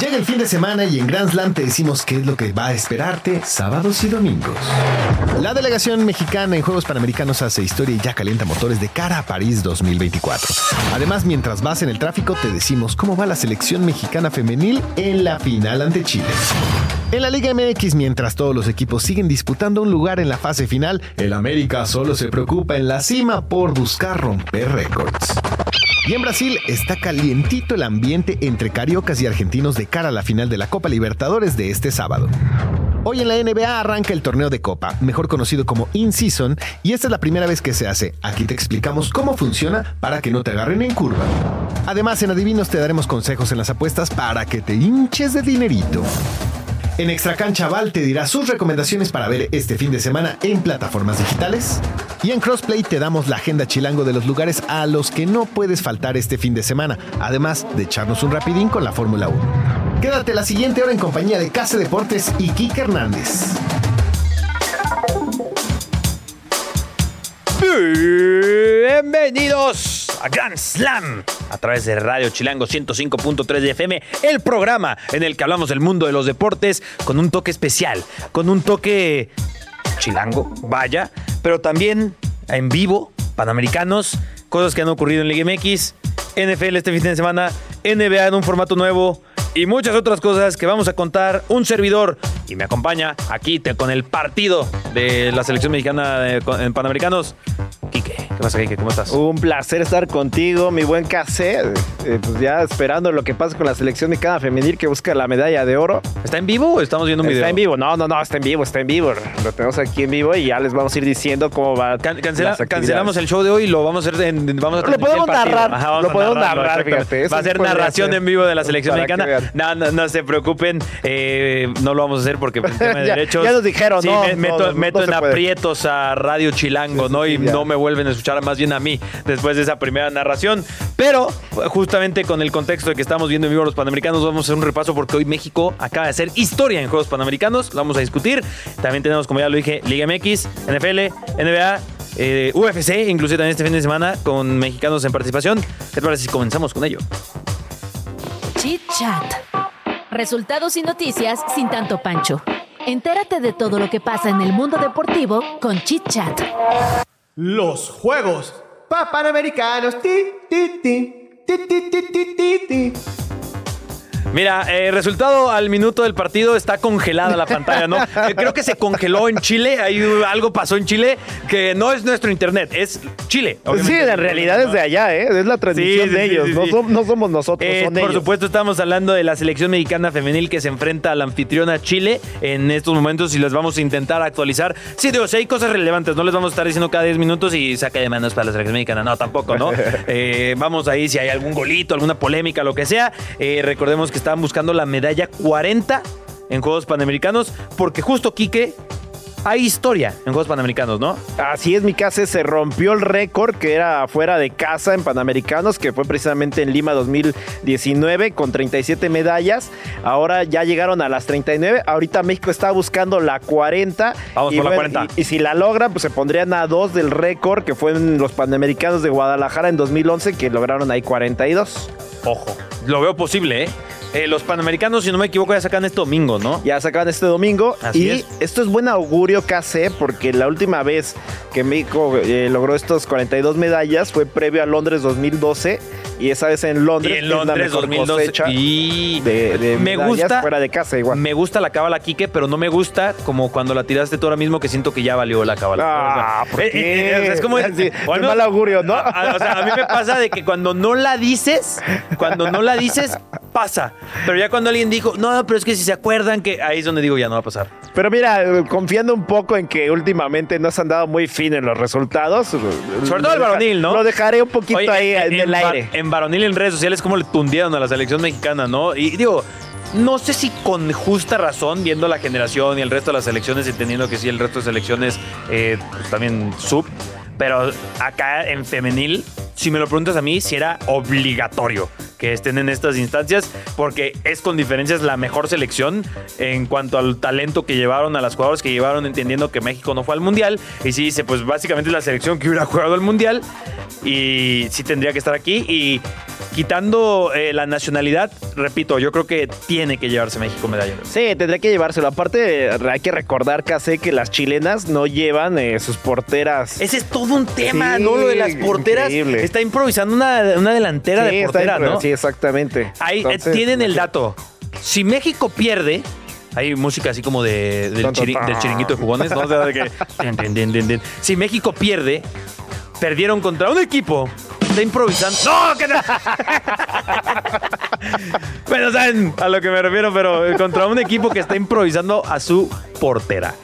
Llega el fin de semana y en Grand Slam te decimos qué es lo que va a esperarte sábados y domingos. La delegación mexicana en Juegos Panamericanos hace historia y ya calienta motores de cara a París 2024. Además, mientras vas en el tráfico, te decimos cómo va la selección mexicana femenil en la final ante Chile. En la Liga MX, mientras todos los equipos siguen disputando un lugar en la fase final, el América solo se preocupa en la cima por buscar romper récords. Y en Brasil está calientito el ambiente entre cariocas y argentinos de cara a la final de la Copa Libertadores de este sábado. Hoy en la NBA arranca el torneo de Copa, mejor conocido como In-Season, y esta es la primera vez que se hace. Aquí te explicamos cómo funciona para que no te agarren en curva. Además, en Adivinos te daremos consejos en las apuestas para que te hinches de dinerito. En Extra Cancha Val te dirá sus recomendaciones para ver este fin de semana en plataformas digitales. Y en Crossplay te damos la agenda chilango de los lugares a los que no puedes faltar este fin de semana, además de echarnos un rapidín con la Fórmula 1. Quédate la siguiente hora en compañía de Case Deportes y Kike Hernández. Bienvenidos a Grand Slam a través de Radio Chilango 105.3 de FM, el programa en el que hablamos del mundo de los deportes con un toque especial, con un toque chilango, vaya, pero también en vivo, panamericanos, cosas que han ocurrido en Liga MX, NFL este fin de semana, NBA en un formato nuevo y muchas otras cosas que vamos a contar un servidor y me acompaña aquí te- con el partido de la selección mexicana de- con- en Panamericanos. Quique, ¿qué pasa, Quique? ¿Cómo estás? Un placer estar contigo, mi buen cassette. Eh, pues ya esperando lo que pasa con la selección mexicana femenil que busca la medalla de oro. ¿Está en vivo o estamos viendo un video? Está en vivo, no, no, no, está en vivo, está en vivo. Lo tenemos aquí en vivo y ya les vamos a ir diciendo cómo va. Can- cancela- cancelamos el show de hoy y lo vamos a hacer en, vamos a Lo podemos narrar, lo podemos narrar, exactamente. fíjate, Va a ser narración en vivo de la selección mexicana. No, no, no se preocupen, eh, no lo vamos a hacer porque por tema de Ya- derechos. ya nos dijeron, sí, no, me- meto, no, no meto se en aprietos a Radio Chilango, Sí, ¿no? sí, Y ya. no me vuelven a escuchar más bien a mí después de esa primera narración. Pero justamente con el contexto de que estamos viendo en vivo los Panamericanos, vamos a hacer un repaso porque hoy México acaba de hacer historia en Juegos Panamericanos. Lo vamos a discutir. También tenemos, como ya lo dije, Liga MX, NFL, NBA. eh, UFC, inclusive también este fin de semana con mexicanos en participación. ¿Qué te parece si comenzamos con ello? Chit Chat. Resultados y noticias sin tanto pancho. Entérate de todo lo que pasa en el mundo deportivo con Chit Chat. Los Juegos pa- Panamericanos. Mira, eh, resultado al minuto del partido está congelada la pantalla, ¿no? Eh, creo que se congeló en Chile, hay algo pasó en Chile que no es nuestro internet, es Chile. Sí, en realidad es de allá, ¿eh? Es la transmisión Sí, sí, de ellos. sí, no, somos nosotros, Eh, son por ellos. supuesto, estamos hablando de la selección mexicana femenil que se enfrenta a la anfitriona Chile en estos momentos y les vamos a intentar actualizar. Sí, digo, si hay cosas relevantes, no les vamos a estar diciendo cada 10 minutos y saque de manos para la selección mexicana. No, tampoco, ¿no? Eh, vamos ahí si hay algún golito, alguna polémica, lo que sea. Eh, recordemos que estaban buscando la medalla 40 en Juegos Panamericanos porque justo Quique. Hay historia en Juegos Panamericanos, ¿no? Así es, mi casa se rompió el récord que era fuera de casa en Panamericanos, que fue precisamente en Lima 2019 con 37 medallas. Ahora ya llegaron a las 39. Ahorita México está buscando la 40. Vamos y por la 40. Y, y si la logran, pues se pondrían a dos del récord que fue en los Panamericanos de Guadalajara en 2011, que lograron ahí 42. Ojo. Lo veo posible, ¿eh? Eh, los Panamericanos, si no me equivoco, ya sacan este domingo, ¿no? Ya sacaban este domingo. Así y es. esto es buen augurio, KC, porque la última vez que México eh, logró estos 42 medallas fue previo a Londres 2012. Y esa vez en Y Londres. en es la Londres mejor 2012. cosecha Y de, de me gusta. fuera de casa igual. Me gusta la cábala Quique, pero no me gusta como cuando la tiraste tú ahora mismo que siento que ya valió la cábala. Ah, ¿por eh, qué? eh, o sea, es como Sí, o al qué menos- mal augurio, ¿no? a- a- o sea, a mí me pasa de que cuando no la dices, cuando no la dices, pasa. Pero ya cuando alguien dijo, no, pero es que si se acuerdan que ahí es donde digo, ya no va a pasar. Pero mira, eh, confiando un poco en que últimamente no se han dado muy fin en los resultados. Sobre todo el varonil, ¿no? Lo dejaré un poquito Oye, ahí en, el aire. En varonil en redes sociales, como le tundieron a la selección mexicana, ¿no? Y digo, no sé si con justa razón, viendo la generación y el resto de las selecciones, entendiendo que sí, el resto de selecciones eh, pues, también sub. Pero acá en femenil, si me lo preguntas a mí, si era obligatorio que estén en estas instancias, porque es con diferencias la mejor selección en cuanto al talento que llevaron a las jugadoras que llevaron, entendiendo que México no fue al Mundial. Y sí dice, pues básicamente es la selección que hubiera jugado el Mundial y sí tendría que estar aquí. Y quitando eh, la nacionalidad, repito, yo creo que tiene que llevarse México medalla. Sí, tendría que llevárselo. Aparte, hay que recordar, Case, que las chilenas no llevan eh, sus porteras. Ese es todo un tema, Sí, ¿no? Lo de las porteras. increíble. Está improvisando una, una delantera Sí, de portera, ¿no? Sí, exactamente. Ahí eh, Entonces, tienen el dato. Si México pierde, hay música así como de, del, chiri- chiringuito de jugones, ¿no? O sea, de que-. Si México pierde, perdieron contra un equipo. Está improvisando. ¡No! que no! bueno, saben a lo que me refiero, pero eh, contra un equipo que está improvisando a su portera.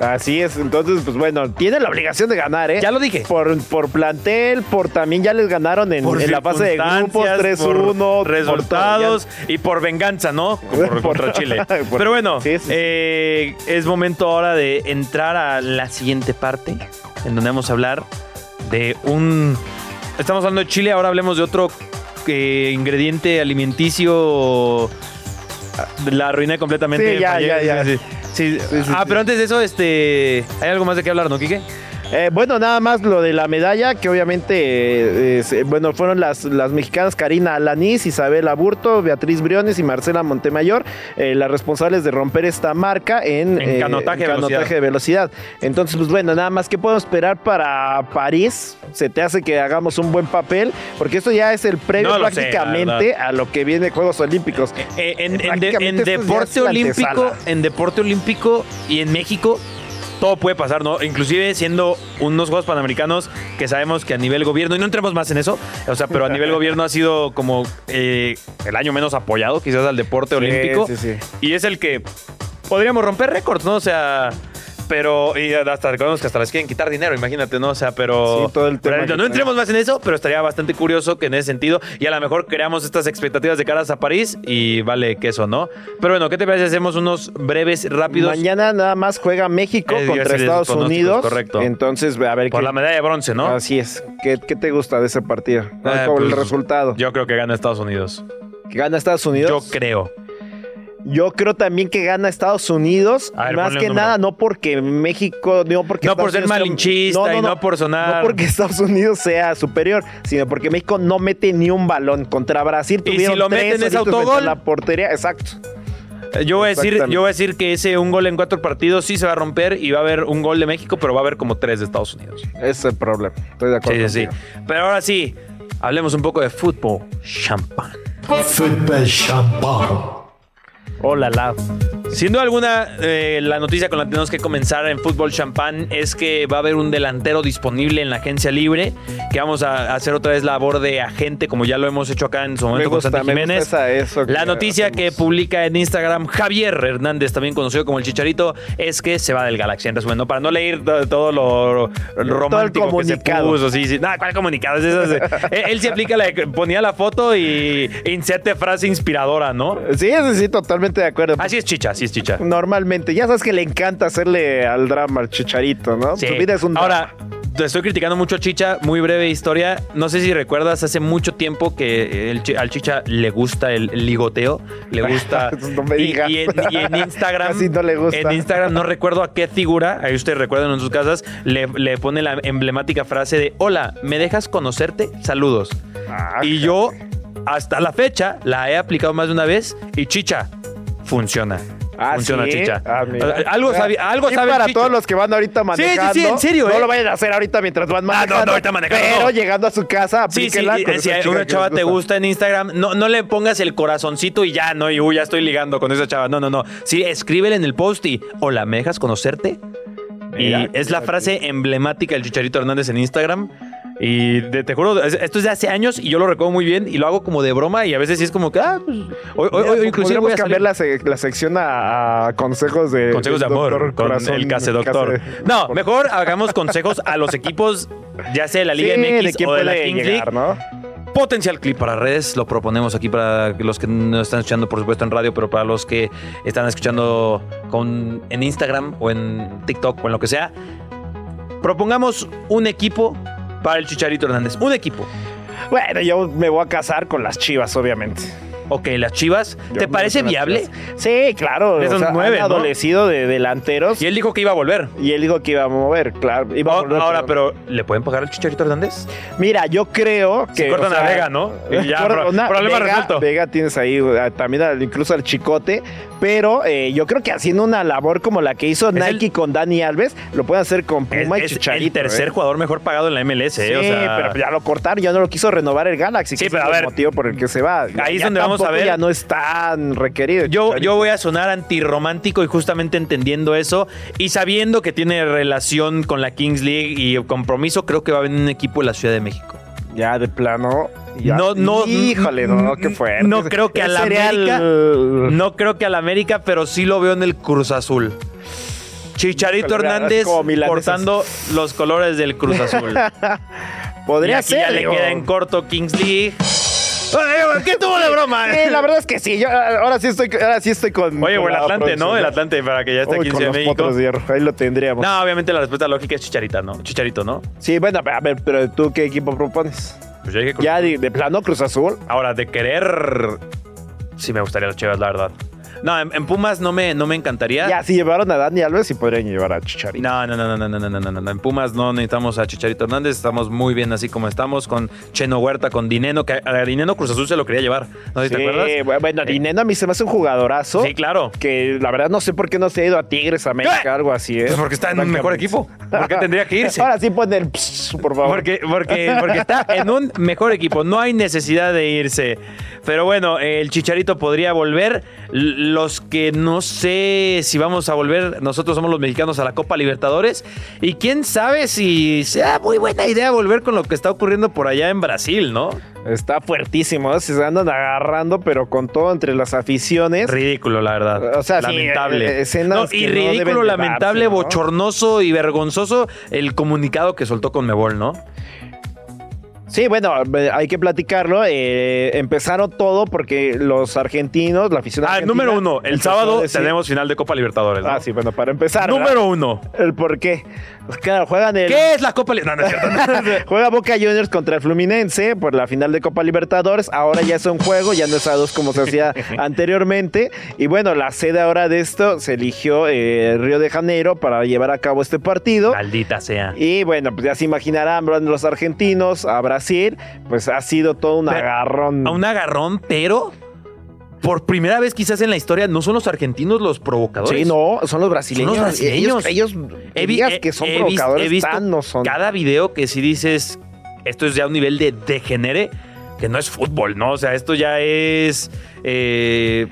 Así es, entonces, pues bueno, tiene la obligación de ganar, ¿eh? Ya lo dije. Por, por plantel, por también ya les ganaron en, en la fase de grupos circunstancias, 3-1. por por resultados todo, y por venganza, ¿no? Por- Por- contra Chile. por- Pero bueno, Sí, sí, sí. eh, es momento ahora de entrar a la siguiente parte, en donde vamos a hablar de un... Estamos hablando de Chile, ahora hablemos de otro eh, ingrediente alimenticio... La arruiné completamente. Sí, ya, ya, ya. sí, sí. Ah, pero antes de eso, este, hay algo más de qué hablar, ¿no, Quique? Eh, bueno, nada más lo de la medalla, que obviamente, eh, eh, bueno, fueron las, las mexicanas Karina Alanís, Isabel Aburto, Beatriz Briones y Marcela Montemayor, eh, las responsables de romper esta marca en, En canotaje de canotaje velocidad. de velocidad. Entonces, pues bueno, nada más que podemos esperar para París. Se te hace que hagamos un buen papel, porque esto ya es el previo No sé, prácticamente a lo que viene Juegos Olímpicos. En, deporte olímpico, en deporte olímpico y en México todo puede pasar, ¿no? Inclusive siendo unos Juegos Panamericanos que sabemos que a nivel gobierno, y no entremos más en eso, o sea, pero a nivel gobierno ha sido como eh, el año menos apoyado quizás al deporte olímpico. Sí, sí, sí. Y es el que podríamos romper récords, ¿no? O sea, pero y hasta recordemos que hasta les quieren quitar dinero, imagínate, ¿no? O sea, pero Sí, todo el pero tema no que entremos más en eso, pero estaría bastante curioso que en ese sentido y a lo mejor creamos estas expectativas de caras a París y vale queso, ¿no? Pero bueno, ¿qué te parece hacemos unos breves rápidos Mañana nada más juega México Eh, contra Estados Unidos. correcto. Entonces, a ver por qué. la medalla de bronce, ¿no? Así es. ¿Qué, qué te gusta de ese partido? ¿Cuál Eh, fue el pues, resultado? Yo creo que gana Estados Unidos. ¿Que gana Estados Unidos? Yo creo. Yo creo también que gana Estados Unidos. Ver, más que nada, no porque México, no porque No Estados por ser Unidos sea- malinchista y no por sonar- No porque Estados Unidos sea superior, sino porque México no mete ni un balón contra Brasil. Y si Tuvieron lo tres meten es autogol. La portería, exacto. Eh, Yo voy, a decir, yo voy a decir que ese un gol en cuatro partidos sí se va a romper y va a haber un gol de México, pero va a haber como tres de Estados Unidos. Ese es el problema. Estoy de acuerdo. Sí, sí, sí. Pero ahora sí, hablemos un poco de fútbol. Champán. Football champán. Hola, la. Sin duda alguna, eh, la noticia con la que tenemos que comenzar en Fútbol Champán es que va a haber un delantero disponible en la agencia libre, que vamos a hacer otra vez labor de agente, como ya lo hemos hecho acá en su Me momento con Santi Jiménez. eso La noticia que publica en Instagram Javier Hernández, también conocido como el Chicharito, es que se va del Galaxy. En resumen, ¿no? para no leer to- todo lo romántico que se puso. Sí, sí. Nada, ¿cuál comunicado? Es esas de- él, se aplica la ponía la foto y inserte frase inspiradora, ¿no? Sí, sí, sí, totalmente de acuerdo. Así es chicha, así es chicha. Normalmente, ya sabes que le encanta hacerle al drama al chicharito, ¿no? Sí. Su vida es un drama. Ahora, te estoy criticando mucho a Chicha, muy breve historia. No sé si recuerdas, hace mucho tiempo que el al Chicha le gusta el ligoteo, le gusta. No me y, digas. y en, y en Instagram. Casi no le gusta. En Instagram no recuerdo a qué figura, ahí ustedes recuerdan en sus casas, le, le pone la emblemática frase de: Hola, ¿me dejas conocerte? Saludos. Ah, y yo, hasta la fecha, la he aplicado más de una vez y Chicha, funciona. Ah, funciona, ¿sí? Chicha. Ah, mira. algo sabe, algo sabe para todos los que van ahorita manejando. sí, en serio, No ¿eh? lo vayan a hacer ahorita mientras van no, manejando. no, ahorita manejando, Pero no. llegando a su casa, Sí, sí, con si una chava te gusta. en Instagram, no, no le pongas el corazoncito y ya, no, y uy, ya estoy ligando con esa chava. No, no, no. Sí, escríbele en el post y, hola, ¿me dejas conocerte? Mira, y es la mira, frase emblemática del Chicharito Hernández en Instagram. Y de- te juro, es- esto es de hace años y yo lo recuerdo muy bien y lo hago como de broma y a veces sí es como que, ah, pues, hoy, hoy- hoy inclusive voy a cambiar la, la sección a, a consejos de... Consejos de amor doctor con Corazón, el case doctor. case- No, mejor hagamos consejos a los equipos, ya sea de la Liga Sí, MX de o de la Kings llegar, League. ¿no? Potencial clip para redes, lo proponemos aquí para los que no están escuchando, por supuesto, en radio, pero para los que están escuchando con, en Instagram o en TikTok o en lo que sea. Propongamos un equipo para el Chicharito Hernández. Un equipo. Bueno, yo me voy a casar con las chivas, obviamente. Ok, las Chivas. Yo ¿Te parece viable? Sí, claro. Esos nueve, han ¿no? adolecido de delanteros. Y él dijo que iba a volver. Y él dijo que iba a mover, claro. iba a volver, Ahora, pero ¿le pueden pagar al Chicharito Hernández? Mira, yo creo que. Se cortan o sea, a Vega, ¿no? Y ya, problema Vega- resuelto. Vega tienes ahí también incluso al Chicote. Pero eh, yo creo que haciendo una labor como la que hizo Nike con Dani Alves, lo pueden hacer con Es, Puma y es Chicharito. el tercer ¿eh? jugador mejor pagado en la MLS, Sí, ¿eh? O sea, pero ya lo cortaron, ya no lo quiso renovar el Galaxy. Sí, que pero a es el ver, motivo por el que se va. ahí es donde vamos a ver. Ya no es tan requerido. Yo, yo voy a sonar antirromántico y justamente entendiendo eso y sabiendo que tiene relación con la Kings League y compromiso, creo que va a venir un equipo de la Ciudad de México. Ya de plano. ya- No, no, Híjole, no, qué fuerte. no creo que a la América- el- No creo que al América, pero sí lo veo en el Cruz Azul. Chicharito Híjole, Hernández portando los colores del Cruz Azul. Podría y aquí ser. ya le queda en corto Kings League. ¿Qué tuvo de broma? Sí, la verdad es que sí. Yo, ahora sí estoy, ahora sí estoy con. Oye, con o el la Atlante, ¿no? El Atlante, para que ya esté aquí en los México. potros de hierro. Ahí lo tendríamos. No, obviamente la respuesta lógica es Chicharita, ¿no? Chicharito, ¿no? Sí, bueno, a ver, pero tú qué equipo propones? Pues Cruz Ya de, de plano Cruz Azul. Ahora, de querer. Sí, me gustaría las chivas, la verdad. No, en, en Pumas no me, no me encantaría. Ya, si llevaron a Dani Alves, sí podrían llevar a Chicharito. No, no, no, no, no, no, no, no, no. En Pumas no necesitamos a Chicharito Hernández. Estamos muy bien así como estamos con Cheno Huerta, con Dineno, que a Dineno Cruz Azul se lo quería llevar. No sé si Sí, te acuerdas. bueno, Dineno a mí se me hace un jugadorazo. Sí, claro. Que la verdad no sé por qué no se ha ido a Tigres, América, algo así, ¿eh? Pues porque está en un mejor equipo. ¿Por qué tendría que irse? Ahora sí pon el pss, por favor. Porque, porque, porque está en un mejor equipo. No hay necesidad de irse. Pero bueno, el Chicharito podría volver. L- Los que no sé si vamos a volver, nosotros somos los mexicanos a la Copa Libertadores. Y quién sabe si sea muy buena idea volver con lo que está ocurriendo por allá en Brasil, ¿no? Está fuertísimo, ¿eh? se andan agarrando, pero con todo entre las aficiones. Ridículo, la verdad. O sea, sí, lamentable. eh, No, y no ridículo, lamentable, darse, ¿no? bochornoso y vergonzoso el comunicado que soltó con Mebol, ¿no? Sí, bueno, eh, hay que platicarlo. eh, empezaron todo porque los argentinos, la afición Ah, argentina, número uno. El sábado decir- tenemos final de Copa Libertadores. ¿no? Ah, sí, bueno, para empezar. ¿verdad? Número uno. El por qué. Pues Claro, juegan el. ¿Qué es la Copa Libertadores? No, no es cierto. Juega Boca Juniors contra el Fluminense por la final de Copa Libertadores. Ahora ya es un juego, ya no es a dos como se hacía anteriormente. Y bueno, la sede ahora de esto se eligió eh, Río de Janeiro para llevar a cabo este partido. Maldita sea. Y bueno, pues ya se imaginarán los argentinos a Brasil, pues ha sido todo un Pero- agarrón. A un agarrón, pero por primera vez quizás en la historia no son los argentinos los provocadores. Sí, no, son los brasileños. Son los brasileños. Ellos, ellos He que son he provocadores, he visto tan no son. Cada video que si dices, esto es ya un nivel de degenere, que no es fútbol, ¿no? O sea, esto ya es... Eh,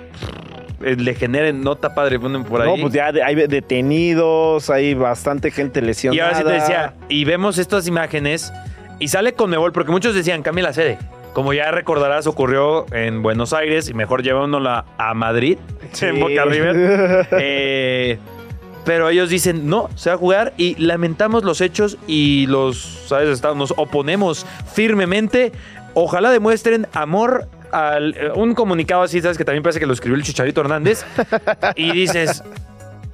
el degenere, nota padre, ponen por ahí. No, pues ya hay detenidos, hay bastante gente Y lesionada. ahora sí te decía, y vemos estas imágenes y sale con Mebol, porque muchos decían, cambia la sede. Como ya recordarás, ocurrió en Buenos Aires y mejor llevándolo a Madrid, Sí. en Boca River. Eh, pero ellos dicen, no, se va a jugar y lamentamos los hechos y los, ¿sabes? Nos oponemos firmemente. Ojalá demuestren amor al... eh, Un comunicado así, ¿sabes? Que también parece que lo escribió el Chicharito Hernández. y dices,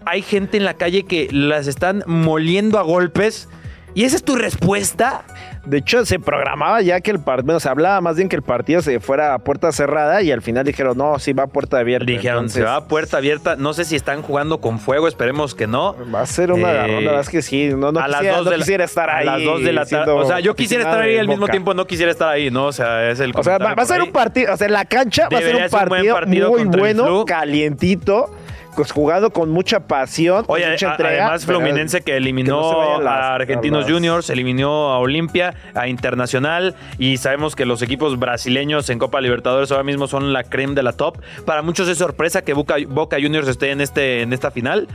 hay gente en la calle que las están moliendo a golpes. ¿Y esa es tu respuesta? De hecho, se programaba ya que el partido, se hablaba más bien que el partido se fuera a puerta cerrada y al final dijeron, no, sí va a puerta abierta. Dijeron, se va a puerta abierta. No sé si están jugando con fuego, esperemos que no. Va a ser una Eh, verdad es que sí. No, no a las dos no de la- quisiera estar ahí. A las 2 de la tarde. O sea, yo quisiera estar ahí al mismo tiempo, no quisiera estar ahí, ¿no? O sea, es el O sea, va, a ser un partido, o sea, en la cancha va a ser un ser un buen partido, muy bueno, calientito, pues, jugando con mucha pasión, con Oye, mucha a- entrega. además Fluminense que eliminó que no a Argentinos las- Juniors, eliminó a Olimpia, a Internacional y sabemos que los equipos brasileños en Copa Libertadores ahora mismo son la creme de la top. Para muchos es sorpresa que Boca, Boca Juniors esté en, este, en esta final,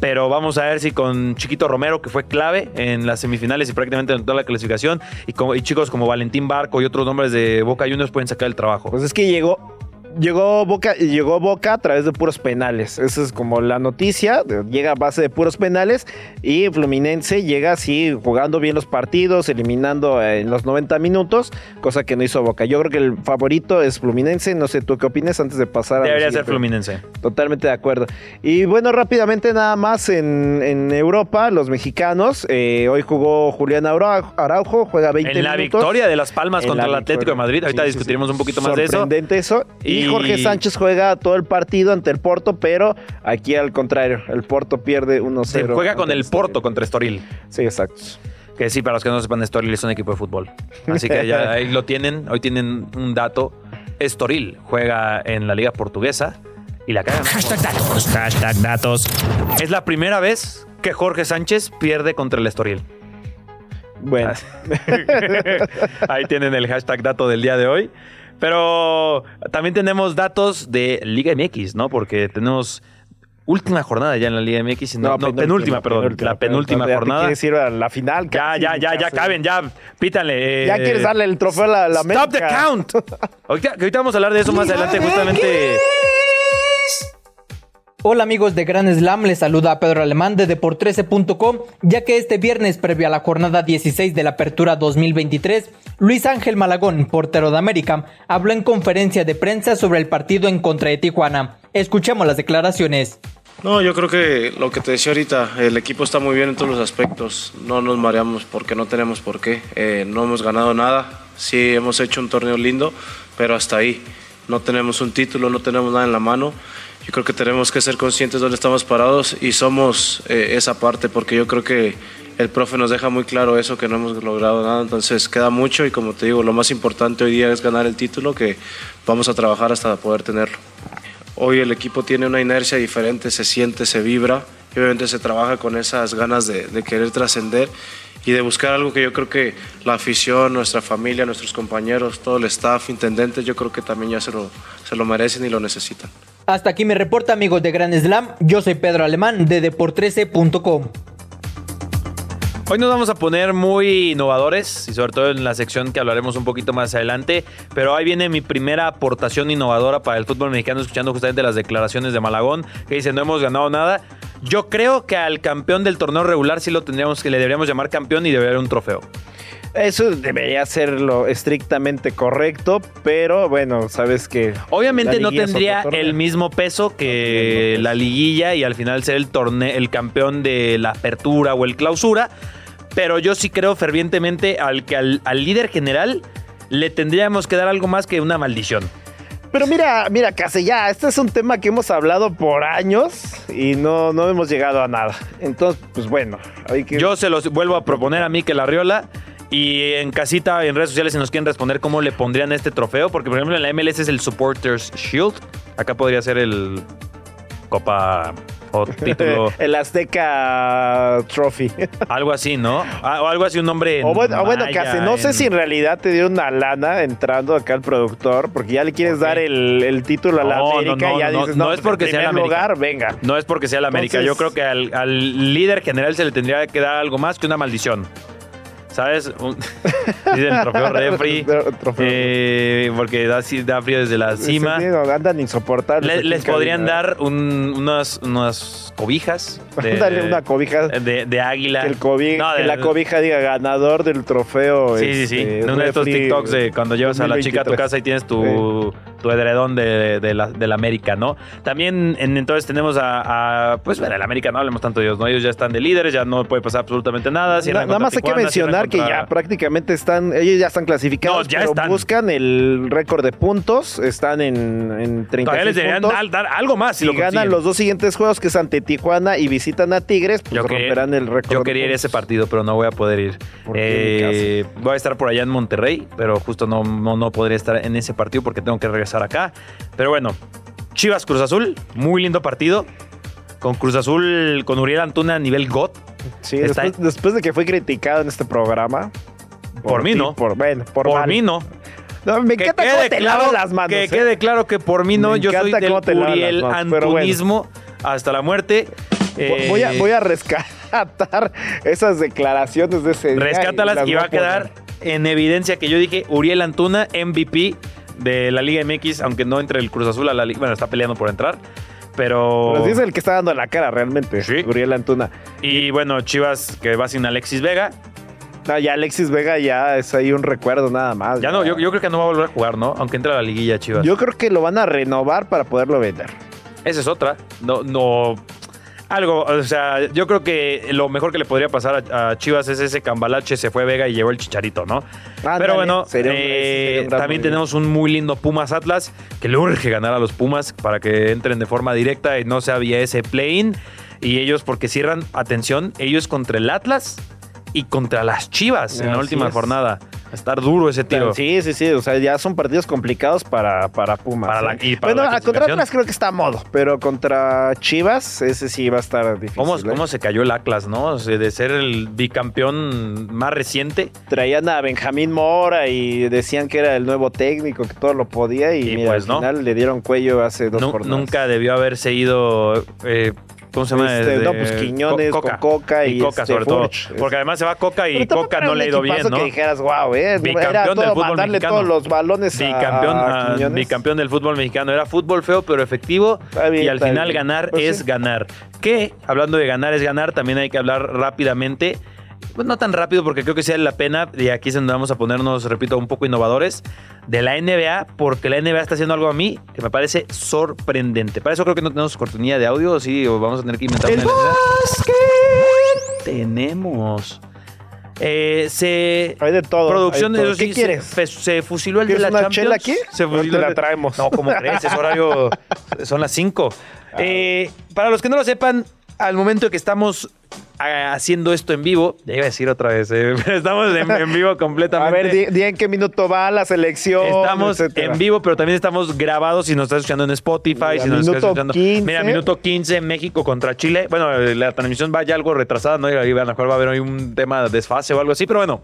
pero vamos a ver si con Chiquito Romero, que fue clave en las semifinales y prácticamente en toda la clasificación, y, y chicos como Valentín Barco y otros nombres de Boca Juniors pueden sacar el trabajo. Pues es que llegó. Llegó Boca, llegó Boca a través de puros penales. Esa es como la noticia. Llega a base de puros penales. Y Fluminense llega así jugando bien los partidos, eliminando en los 90 minutos, cosa que no hizo Boca. Yo creo que el favorito es Fluminense. No sé tú qué opinas antes de pasar a. Debería ser. Fluminense. Totalmente de acuerdo. Y bueno, rápidamente nada más en, en Europa, los mexicanos. eh, hoy jugó Julián Araujo, juega 20 En la minutos. victoria de Las Palmas En contra la el Atlético de. Madrid. Ahorita Sí, sí, discutiremos sí. un poquito más de eso. Sorprendente eso. Y, Y- Jorge Sánchez juega todo el partido ante el Porto, pero aquí al contrario, el Porto pierde 1-0. Se juega con el Estoril. Porto contra Estoril. Sí, exacto. Que sí, para los que no sepan, Estoril es un equipo de fútbol. Así que ya ahí lo tienen. Hoy tienen un dato. Estoril juega en la Liga Portuguesa y la cagan. Hashtag datos. Hashtag datos. Es la primera vez que Jorge Sánchez pierde contra el Estoril. Bueno, Ahí tienen el hashtag dato del día de hoy. Pero también tenemos datos de Liga MX, ¿no? Porque tenemos última jornada ya en la Liga MX. No, no, penúltima, perdón. la penúltima jornada. quieres ir a la final. Ya, ya, ya, ya caben, ya. Pítanle. eh, Ya quieres darle el trofeo a la, la Stop the count. Ahorita, que ahorita vamos a hablar de eso más adelante, justamente. Hola amigos de Gran Slam, les saluda Pedro Alemán de Deport13.com, ya que este viernes previo a la jornada 16 de la Apertura 2023, Luis Ángel Malagón, portero de América, habló en conferencia de prensa sobre el partido en contra de Tijuana. Escuchemos las declaraciones. No, yo creo que lo que te decía ahorita, el equipo está muy bien en todos los aspectos. No nos mareamos porque no tenemos por qué. Eh, no hemos ganado nada. Sí, hemos hecho un torneo lindo, pero hasta ahí. No tenemos un título, no tenemos nada en la mano. Yo creo que tenemos que ser conscientes de dónde estamos parados y somos eh, esa parte, porque yo creo que el profe nos deja muy claro eso, que no hemos logrado nada. Entonces queda mucho y como te digo, lo más importante hoy día es ganar el título, que vamos a trabajar hasta poder tenerlo. Hoy el equipo tiene una inercia diferente, se siente, se vibra y obviamente se trabaja con esas ganas de, de querer trascender y de buscar algo que yo creo que la afición, nuestra familia, nuestros compañeros, todo el staff, intendentes, yo creo que también ya se lo, se lo merecen y lo necesitan. Hasta aquí me reporta amigos de Gran Slam, yo soy Pedro Alemán de Deport13.com. Hoy nos vamos a poner muy innovadores y sobre todo en la sección que hablaremos un poquito más adelante. Pero ahí viene mi primera aportación innovadora para el fútbol mexicano, escuchando justamente las declaraciones de Malagón, que dice no hemos ganado nada. Yo creo que al campeón del torneo regular sí lo tendríamos que le deberíamos llamar campeón y debería haber un trofeo. Eso debería ser lo estrictamente correcto, pero bueno, sabes que. Obviamente no tendría el mismo peso que la liguilla y al final ser el torneo, el campeón de la apertura o el clausura. Pero yo sí creo fervientemente al que al, al líder general le tendríamos que dar algo más que una maldición. Pero mira, mira, Case, ya, este es un tema que hemos hablado por años y no, no hemos llegado a nada. Entonces, pues bueno, hay que. Yo se los vuelvo a proponer a mí que la Riola. Y en casita, en redes sociales, si nos quieren responder cómo le pondrían este trofeo, porque por ejemplo en la MLS es el Supporters Shield. Acá podría ser el Copa o título, el Azteca Trophy. algo así, ¿no? Ah, O algo así, un nombre. en o bueno, o bueno, maya, Case, no sé si en realidad te dio una lana entrando acá al productor, porque ya le quieres dar el, el título a la No, América no, y ya dices, no es porque en sea América. lugar, venga. No es porque sea la América. Entonces- Yo creo que al, al líder general se le tendría que dar algo más que una maldición. ¿Sabes? Un- dice el trofeo refri. Trofeo. eh, porque da, da frío desde la cima. Sí, no, andan insoportables. Le- les podrían cabina. dar un- unas, unas cobijas. de- Dale una cobija. De, de águila. Que, el cobi- No, que de- la cobija diga ganador del trofeo. Sí, sí, sí. este, Uno de estos TikToks de cuando llevas a la chica a tu 2023. casa y tienes tu, tu edredón de, de la, de la América, ¿no? También en- entonces tenemos a, a, Pues bueno, el América no hablemos tanto de ellos, ¿no? Ellos ya están de líderes, ya no puede pasar absolutamente nada. Na- nada más hay que Tijuana, que ya prácticamente están, ellos ya están clasificados, No, ya pero están. buscan el récord de puntos, están en, en 36 Todavía les deberían puntos. dar, dar algo más si Si lo ganan consiguen. los dos siguientes juegos, que es ante Tijuana y visitan a Tigres, pues Yo quería- romperán el récord. Yo quería ir a ese partido, pero no voy a poder ir. ¿Por qué, Eh, voy a estar por allá en Monterrey, pero justo no, no, no podría estar en ese partido porque tengo que regresar acá. Pero bueno, Chivas Cruz Azul, muy lindo partido. con Cruz Azul, con Uriel Antuna a nivel GOT. Sí, Está- después, después de que fue criticado en este programa. Por mí no. Por, bueno, por, mí no. No, me Que encanta cómo te claro, lavas las manos. que ¿eh? quede claro que por mí no, Me yo soy del Uriel manos, pero bueno. Antunismo hasta la muerte. Voy- Voy a, Eh, voy a rescatar esas declaraciones de ese día Rescátalas las y voy va a quedar en evidencia que yo dije Uriel Antuna, MVP de la Liga MX, aunque no entre el Cruz Azul a la Liga. Bueno, está peleando por entrar. Pero. Pero sí es el que está dando la cara realmente, Sí. Uriel Antuna. Y bueno, Chivas que va sin Alexis Vega. No, ya Alexis Vega ya es ahí un recuerdo nada más. Ya no, yo, yo creo que no va a volver a jugar, ¿no? Aunque entre a la liguilla Chivas. Yo creo que lo van a renovar para poderlo vender. Esa es otra. No, no. Algo, o sea, yo creo que lo mejor que le podría pasar a, a Chivas es ese cambalache, se fue Vega y llevó el chicharito, ¿no? Ándale, Pero bueno, sería un- eh, sería también tenemos un muy lindo Pumas Atlas, que le urge ganar a los Pumas para que entren de forma directa y no sea vía ese play-in. Y ellos, porque cierran, atención, ellos contra el Atlas y contra las Chivas en la última es. jornada. Va a estar duro ese tiro. Sí, sí, sí. O sea, ya son partidos complicados para, para Pumas. Para la- ¿eh? y para bueno, la contra. Atlas creo que está a modo, pero contra Chivas, ese sí va a estar difícil. ¿Cómo, ¿eh? cómo se cayó el Atlas, no? O sea, de ser el bicampeón más reciente. Traían a Benjamín Mora y decían que era el nuevo técnico, que todo lo podía. Y, Y mira, pues al no. final le dieron cuello hace dos jornadas. nunca debió haberse ido. eh, ¿Cómo se llama? Este, De- no, pues Quiñones Co- con Coca y Coca, este, sobre todo. Porque además se va Coca y Coca no le ha ido bien, ¿no? que dijeras, wow, eh. Era del todo fútbol mandarle mexicano. todos los balones a- Bicampeón, a, ah, Quiñones. bicampeón del fútbol mexicano. Era fútbol feo, pero efectivo. Está bien, y al final bien. ganar Pues es sí. ganar. Que, hablando de ganar es ganar, también hay que hablar rápidamente. Pues no tan rápido porque creo que sí vale la pena. Y aquí es donde vamos a ponernos, repito, un poco innovadores. De la NBA, porque la NBA está haciendo algo a mí que me parece sorprendente. Para eso creo que no tenemos oportunidad de audio. Sí, o vamos a tener que inventar El una. Tenemos. Eh, se. Hay de todo. Producción, de todo. sí, ¿Qué se- quieres? Se, fusiló el de ¿Quieres la una Champions. chela aquí? Se fusiló la traemos. No, ¿cómo crees? Es horario. Son las 5. Eh, para los que no lo sepan, al momento que estamos ah, haciendo esto en vivo, ya iba a decir otra vez, eh, pero estamos en, en vivo A completamente. ver, di, di en qué minuto va la selección. Estamos etcétera. en vivo, pero también estamos grabados si nos estás escuchando en Spotify, Mira, si nos estás minuto escuchando. 15. Mira, minuto 15, México contra Chile. Bueno, eh, la transmisión va ya algo retrasada, ¿no? Y a lo mejor va a haber hoy un tema de desfase o algo así, pero bueno.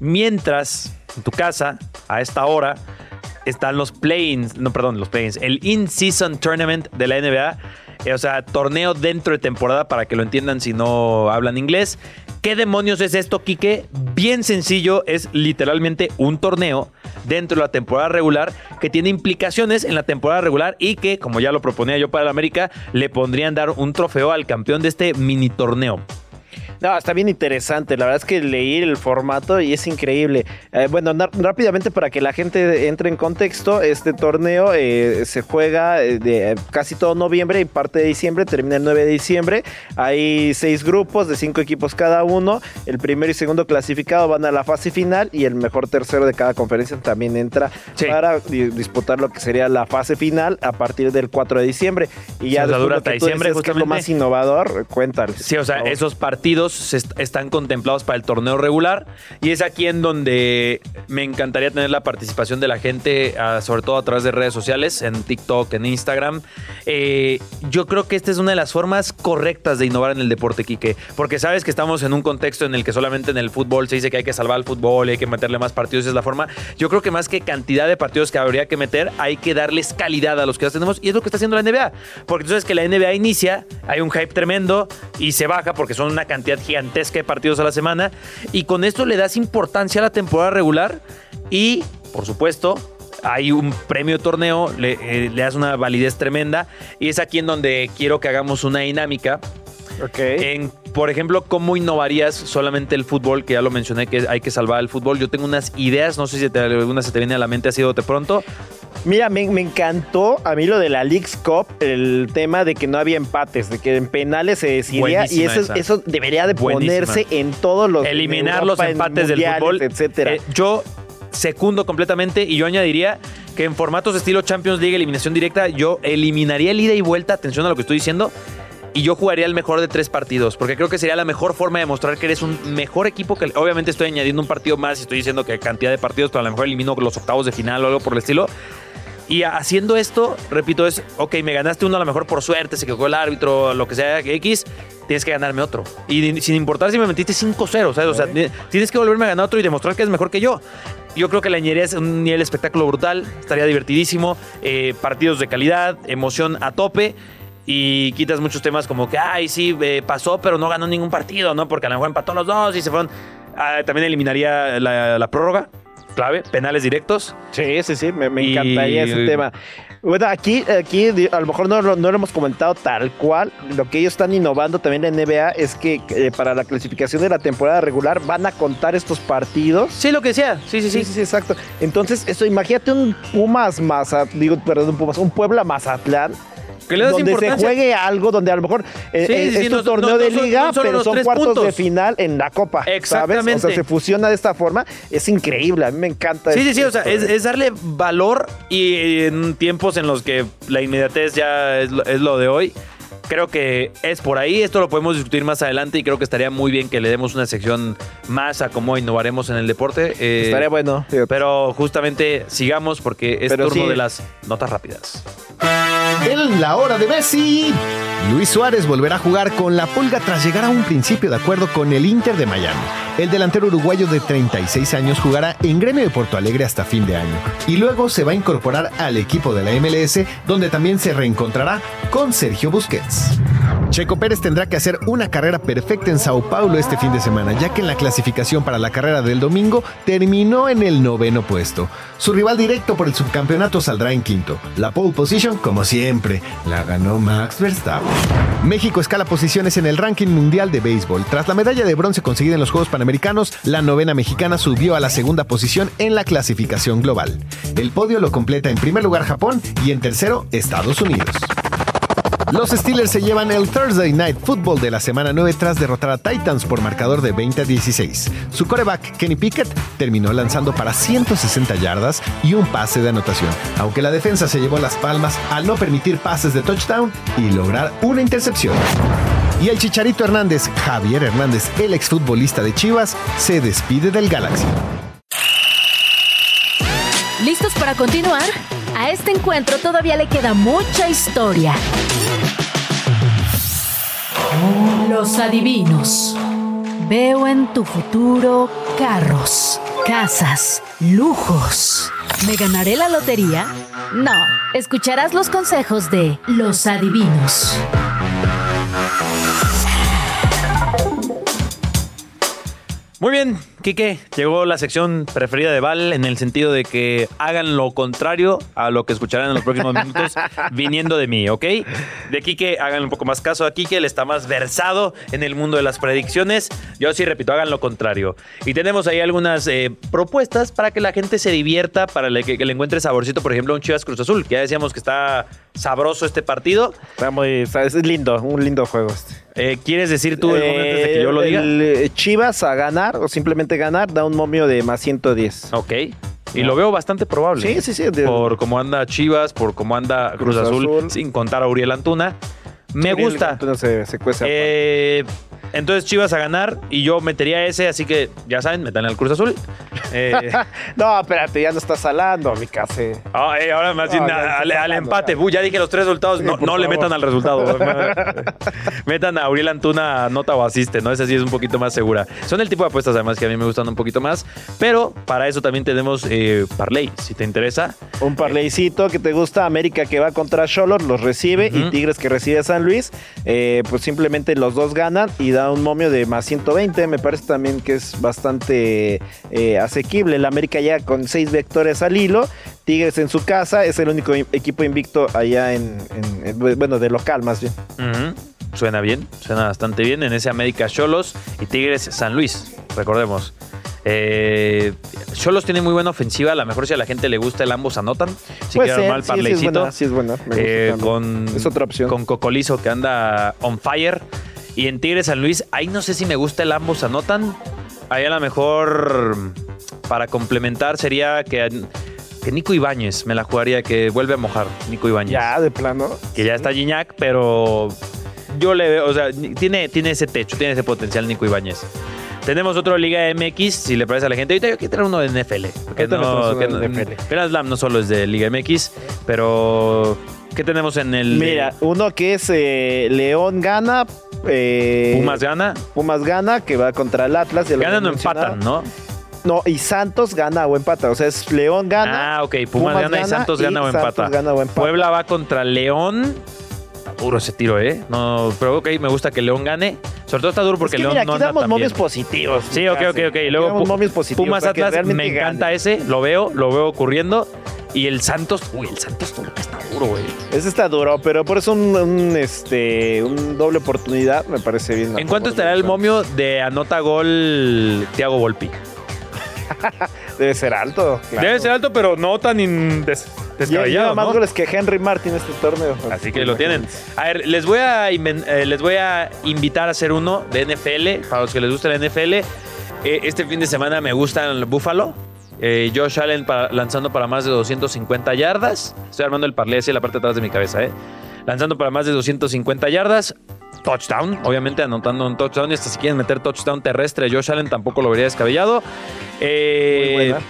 Mientras, en tu casa, a esta hora, están los play-ins, no, perdón, los play-ins, el In-Season Tournament de la NBA. Eh, o sea, torneo dentro de temporada para que lo entiendan si no hablan inglés. ¿Qué demonios es esto, Quique? Bien sencillo, es literalmente un torneo dentro de la temporada regular que tiene implicaciones en la temporada regular y que, como ya lo proponía yo para el América, le pondrían dar un trofeo al campeón de este mini torneo. No, está bien interesante. La verdad es que leí el formato y es increíble. Eh, bueno, rápidamente para que la gente entre en contexto, este torneo eh, se juega eh, de casi todo noviembre y parte de diciembre, termina el 9 de diciembre. Hay seis grupos de cinco equipos cada uno. El primero y segundo clasificado van a la fase final y el mejor tercero de cada conferencia también entra Sí. para di- disputar lo que sería la fase final a partir del 4 de diciembre. Y ya O sea, después dura hasta diciembre, dices que es lo más innovador, cuéntales. Sí, o sea, esos partidos están contemplados para el torneo regular y es aquí en donde me encantaría tener la participación de la gente, ah, sobre todo a través de redes sociales, en TikTok, en Instagram. Eh, yo creo que esta es una de las formas correctas de innovar en el deporte, Quique, porque sabes que estamos en un contexto en el que solamente en el fútbol se dice que hay que salvar al fútbol y hay que meterle más partidos, esa es la forma. Yo creo que más que cantidad de partidos que habría que meter, hay que darles calidad a los que ya tenemos y es lo que está haciendo la NBA, porque tú sabes que la NBA inicia, hay un hype tremendo y se baja porque son una cantidad gigantesca de partidos a la semana. Y con esto le das importancia a la temporada regular y, por supuesto, hay un premio torneo, le, eh, le das una validez tremenda. Y es aquí en donde quiero que hagamos una dinámica En, por ejemplo, ¿cómo innovarías solamente el fútbol? Que ya lo mencioné, que hay que salvar el fútbol. Yo tengo unas ideas, no sé si te, alguna se te viene a la mente así de pronto. Mira, me, me encantó a mí lo de la League's Cup, el tema de que no había empates, de que en penales se decidía y eso, esa. eso debería de Buenísima. ponerse en todos los... Eliminar los Europa, empates del fútbol. etcétera. Eh, yo secundo completamente y yo añadiría que en formatos de estilo Champions League, eliminación directa, yo eliminaría el ida y vuelta, atención a lo que estoy diciendo, y yo jugaría el mejor de tres partidos, porque creo que sería la mejor forma de mostrar que eres un mejor equipo que obviamente estoy añadiendo un partido más y estoy diciendo que cantidad de partidos, pero a lo mejor elimino los octavos de final o algo por el estilo. Y haciendo esto, repito, es, ok, me ganaste uno a lo mejor por suerte, se quedó el árbitro, lo que sea, X, tienes que ganarme otro. Y sin importar si me metiste 5-0, ¿sabes? O sea, tienes que volverme a ganar otro y demostrar que es mejor que yo. Yo creo que la ingeniería es un nivel de espectáculo brutal, estaría divertidísimo, eh, partidos de calidad, emoción a tope y quitas muchos temas como que, ay, sí, eh, pasó, pero no ganó ningún partido, ¿no? Porque a lo mejor empató los dos y se fueron. Ah, también eliminaría la, prórroga, clave, penales directos. Sí, sí, sí, me, encantaría ese tema. Bueno, aquí, aquí a lo mejor no, no, lo hemos comentado tal cual. Lo que ellos están innovando también en NBA es que eh, para la clasificación de la temporada regular van a contar estos partidos. Sí, lo que sea. Sí, sí, sí. Sí, sí, exacto. Entonces, eso, imagínate un Pumas Mazatlán, digo, perdón, un Pumas, un Puebla Mazatlán donde se juegue algo, donde a lo mejor eh, eh, es un torneo de liga, pero son cuartos de final en la Copa. Exactamente. O sea, se fusiona de esta forma. Es increíble, a mí me encanta. Sí, sí, sí, o sea, es, darle valor y en tiempos en los que la inmediatez ya es lo, de hoy creo que es por ahí. Esto lo podemos discutir más adelante y creo que estaría muy bien que le demos una sección más a cómo innovaremos en el deporte. Eh, estaría bueno. Pero justamente sigamos porque es turno de las notas rápidas. La hora de Messi, Luis Suárez volverá a jugar con la Pulga tras llegar a un principio de acuerdo con el Inter de Miami. El delantero uruguayo de 36 años jugará en Gremio de Porto Alegre hasta fin de año y luego se va a incorporar al equipo de la MLS donde también se reencontrará con Sergio Busquets. Checo Pérez tendrá que hacer una carrera perfecta en Sao Paulo este fin de semana, ya que en la clasificación para la carrera del domingo terminó en el noveno puesto. Su rival directo por el subcampeonato saldrá en quinto. La pole position, como la ganó Max Verstappen. México escala posiciones en el ranking mundial de béisbol. Tras la medalla de bronce conseguida en los Juegos Panamericanos, la novena mexicana subió a la segunda posición en la clasificación global. El podio lo completa en primer lugar Japón y en tercero Estados Unidos. Los Steelers se llevan el Thursday Night Football de la semana 9 tras derrotar a Titans por marcador de 20 a 16. Su coreback, Kenny Pickett, terminó lanzando para 160 yardas y un pase de anotación, aunque la defensa se llevó las palmas al no permitir pases de touchdown y lograr una intercepción. Y el Chicharito Hernández, Javier Hernández, el exfutbolista de Chivas, se despide del Galaxy. ¿Listos para continuar? A este encuentro todavía le queda mucha historia. Los adivinos. Veo en tu futuro carros, casas, lujos. ¿Me ganaré la lotería? No, escucharás los consejos de los adivinos. Muy bien, Quique, llegó la sección preferida de Val en el sentido de que hagan lo contrario a lo que escucharán en los próximos minutos viniendo de mí, ¿ok? De Quique, hagan un poco más caso a Quique, él está más versado en el mundo de las predicciones. Yo sí repito, hagan lo contrario. Y tenemos ahí algunas eh, propuestas para que la gente se divierta, para que, le encuentre saborcito, por ejemplo, un Chivas Cruz Azul, que ya decíamos que está sabroso este partido. Está muy, es lindo, un lindo juego este. Eh, ¿Quieres decir tú el momento antes de que yo lo diga? Eh, Chivas a ganar o simplemente ganar da un momio de más 110. Ok. Y lo veo bastante probable. Sí, sí, sí. Por cómo anda Chivas, por cómo anda Cruz, Azul, sin contar a Uriel Antuna. Me gusta. Antuna se, se cuece eh, entonces Chivas a ganar y yo metería ese, así que ya saben, metan al Cruz Azul. Eh, no, espérate, ya no estás salando, mi case. Ah, eh, ahora más bien al, empate. ya dije los tres resultados, no, le metan al resultado. metan a Uriel Antuna nota o asiste, ¿no? Esa sí es un poquito más segura. Son el tipo de apuestas además que a mí me gustan un poquito más, pero para eso también tenemos eh, Parley, si te interesa. Un Parleycito que te gusta, América que va contra Cholor, los recibe, y Tigres que recibe a San Luis, pues simplemente los dos ganan y da un momio de más 120. Me parece también que es bastante eh, asequible. El América ya con seis vectores al hilo. Tigres en su casa. Es el único equipo invicto allá en, bueno, de local más bien. Suena bien, suena bastante bien en ese América Cholos y Tigres San Luis, recordemos. Eh, Cholos tiene muy buena ofensiva. A lo mejor si a la gente le gusta el ambos anotan. Si quiere armar el Sí, es buena. Eh, con, es otra opción. Con Cocolizo que anda on fire. Y en Tigre San Luis, ahí no sé si me gusta el ambos anotan. Ahí a lo mejor para complementar sería que, que Nico Ibáñez me la jugaría, que vuelve a mojar Nico Ibáñez. Ya, de plano. Que ya está Gignac, pero yo le veo, o sea, tiene, tiene ese techo, tiene ese potencial Nico Ibáñez. Tenemos otro Liga MX, si le parece a la gente. Ahorita yo quiero traer uno de NFL. Ahorita no, que no- NFL. Grand Slam no solo es de Liga MX, pero ¿qué tenemos en el Mira, uno que es eh, León gana. eh, Pumas gana? Pumas gana, que va contra el Atlas. Ganan o empatan, ¿no? No, y Santos gana o empata. O sea, es León gana. Ah, ok. Pumas, gana, y Santos gana o Santos empata. gana o empata. Puebla va contra León. Duro ese tiro, ¿eh? No, pero ok, me gusta que León gane. Sobre todo está duro porque es que León mira, no aquí anda damos tan momios positivos. Sí, ok, ok, ok. Y luego Pumas Atlas, me encanta gane. ese. Lo veo, lo veo ocurriendo. Y el Santos, uy, el Santos todo lo que está duro, güey. Ese está duro, pero por eso un, un, este, un doble oportunidad me parece bien. ¿En cuánto estará el momio de anota gol Thiago Volpi? Debe ser alto. claro. Debe ser alto, pero no tan in- des- Lleva- más ¿no? goles que Henry Martin este torneo. Así que lo tienen. A ver, les voy a, eh, les voy a invitar a hacer uno de NFL. Para los que les gusta la NFL. Eh, este fin de semana me gusta el Buffalo. Eh, Josh Allen para- lanzando para más de 250 yardas. Estoy armando el parlay así en la parte de atrás de mi cabeza, ¿eh? Lanzando para más de 250 yardas. Touchdown, obviamente anotando un touchdown. Y hasta si quieren meter touchdown terrestre, Josh Allen tampoco lo vería descabellado. Eh, Muy buena.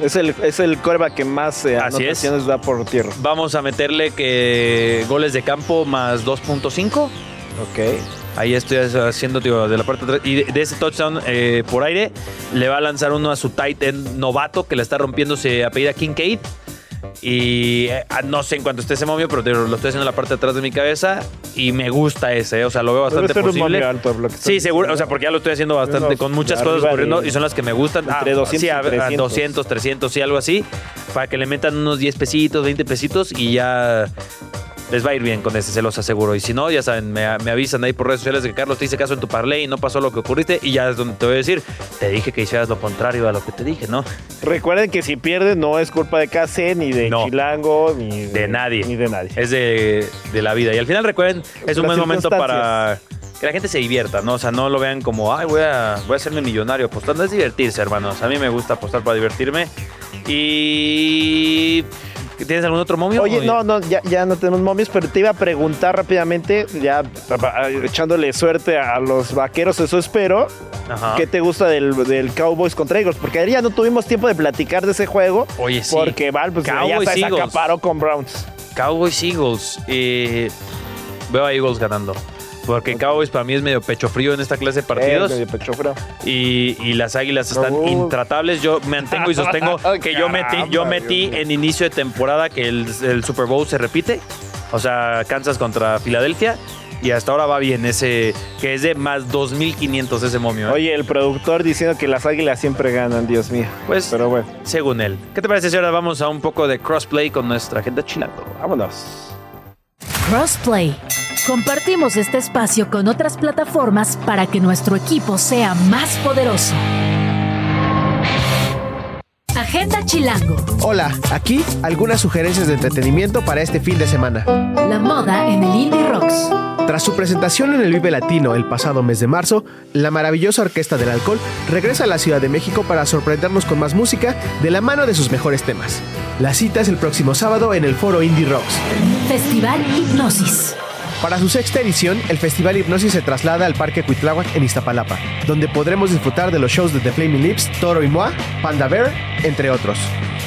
Es el, es el coreback que más eh, Así es. anotaciones da por tierra. Vamos a meterle que goles de campo más 2.5. Ok. Ahí estoy haciendo tío, de la parte de atrás. Y de, de ese touchdown eh, por aire, le va a lanzar uno a su tight end novato que le está rompiendo, se apellida Kincaid. Y eh, ah, no sé en cuánto esté ese momio, pero te- lo estoy haciendo en la parte de atrás de mi cabeza. Y me gusta ese, eh, o sea, lo veo bastante ser un posible. momio alto, lo que estás Sí, seguro, o sea, porque ya lo estoy haciendo bastante Unos con muchas cosas arriba ocurriendo de- y son las que me gustan. entre 200 sí, a, a 300. 200, 300, sí, algo así. Para que le metan unos 10 pesitos, 20 pesitos y ya les va a ir bien con ese, se los aseguro. Y si no, ya saben, me, me avisan ahí por redes sociales de que Carlos te hice caso en tu parlay y no pasó lo que ocurriste. Y ya es donde te voy a decir, te dije que hicieras lo contrario a lo que te dije, ¿no? Recuerden que si pierden no es culpa de KC, ni de No. Chilango, ni De nadie. Ni de nadie. Es de, de la vida. Y al final recuerden, es un buen momento para que la gente se divierta, ¿no? O sea, no lo vean como, ay, voy a, voy a hacerme millonario apostando. Es divertirse, hermanos. A mí me gusta apostar para divertirme. Y... ¿Tienes algún otro momio? Oye, no, no, ya, ya no tenemos momios, pero te iba a preguntar rápidamente, ya echándole suerte a los vaqueros, eso espero. Ajá. ¿Qué te gusta del, del Cowboys contra Eagles? Porque ayer ya no tuvimos tiempo de platicar de ese juego. Oye, sí. Porque Val, pues ya Cowboys, se Eagles. acaparó con Browns. Cowboys Eagles. Eh, veo a Eagles ganando. Porque Cowboys para mí es medio pecho frío en esta clase de partidos. Eh, medio pecho frío. y, y las águilas están Uh. intratables. Yo mantengo y sostengo que yo metí, yo metí en inicio de temporada que el, el Super Bowl se repite. O sea, Kansas contra Filadelfia. Y hasta ahora va bien ese, que es de más 2.500 ese momio. ¿eh? Oye, el productor diciendo que las águilas siempre ganan, Dios mío. Pues, Pero bueno, según él. ¿Qué te parece si ahora vamos a un poco de crossplay con nuestra agenda chilango? vámonos. Crossplay. Compartimos este espacio con otras plataformas para que nuestro equipo sea más poderoso. Agenda Chilango. Hola, aquí algunas sugerencias de entretenimiento para este fin de semana. La moda en el Indie Rocks. Tras su presentación en el Vive Latino el pasado mes de marzo, la maravillosa Orquesta del Alcohol regresa a la Ciudad de México para sorprendernos con más música de la mano de sus mejores temas. La cita es el próximo sábado en el Foro Indie Rocks. Festival Hipnosis. Para su sexta edición, el Festival Hipnosis se traslada al Parque Cuitláhuac en Iztapalapa, donde podremos disfrutar de los shows de The Flaming Lips, Toro y Moa, Panda Bear, entre otros.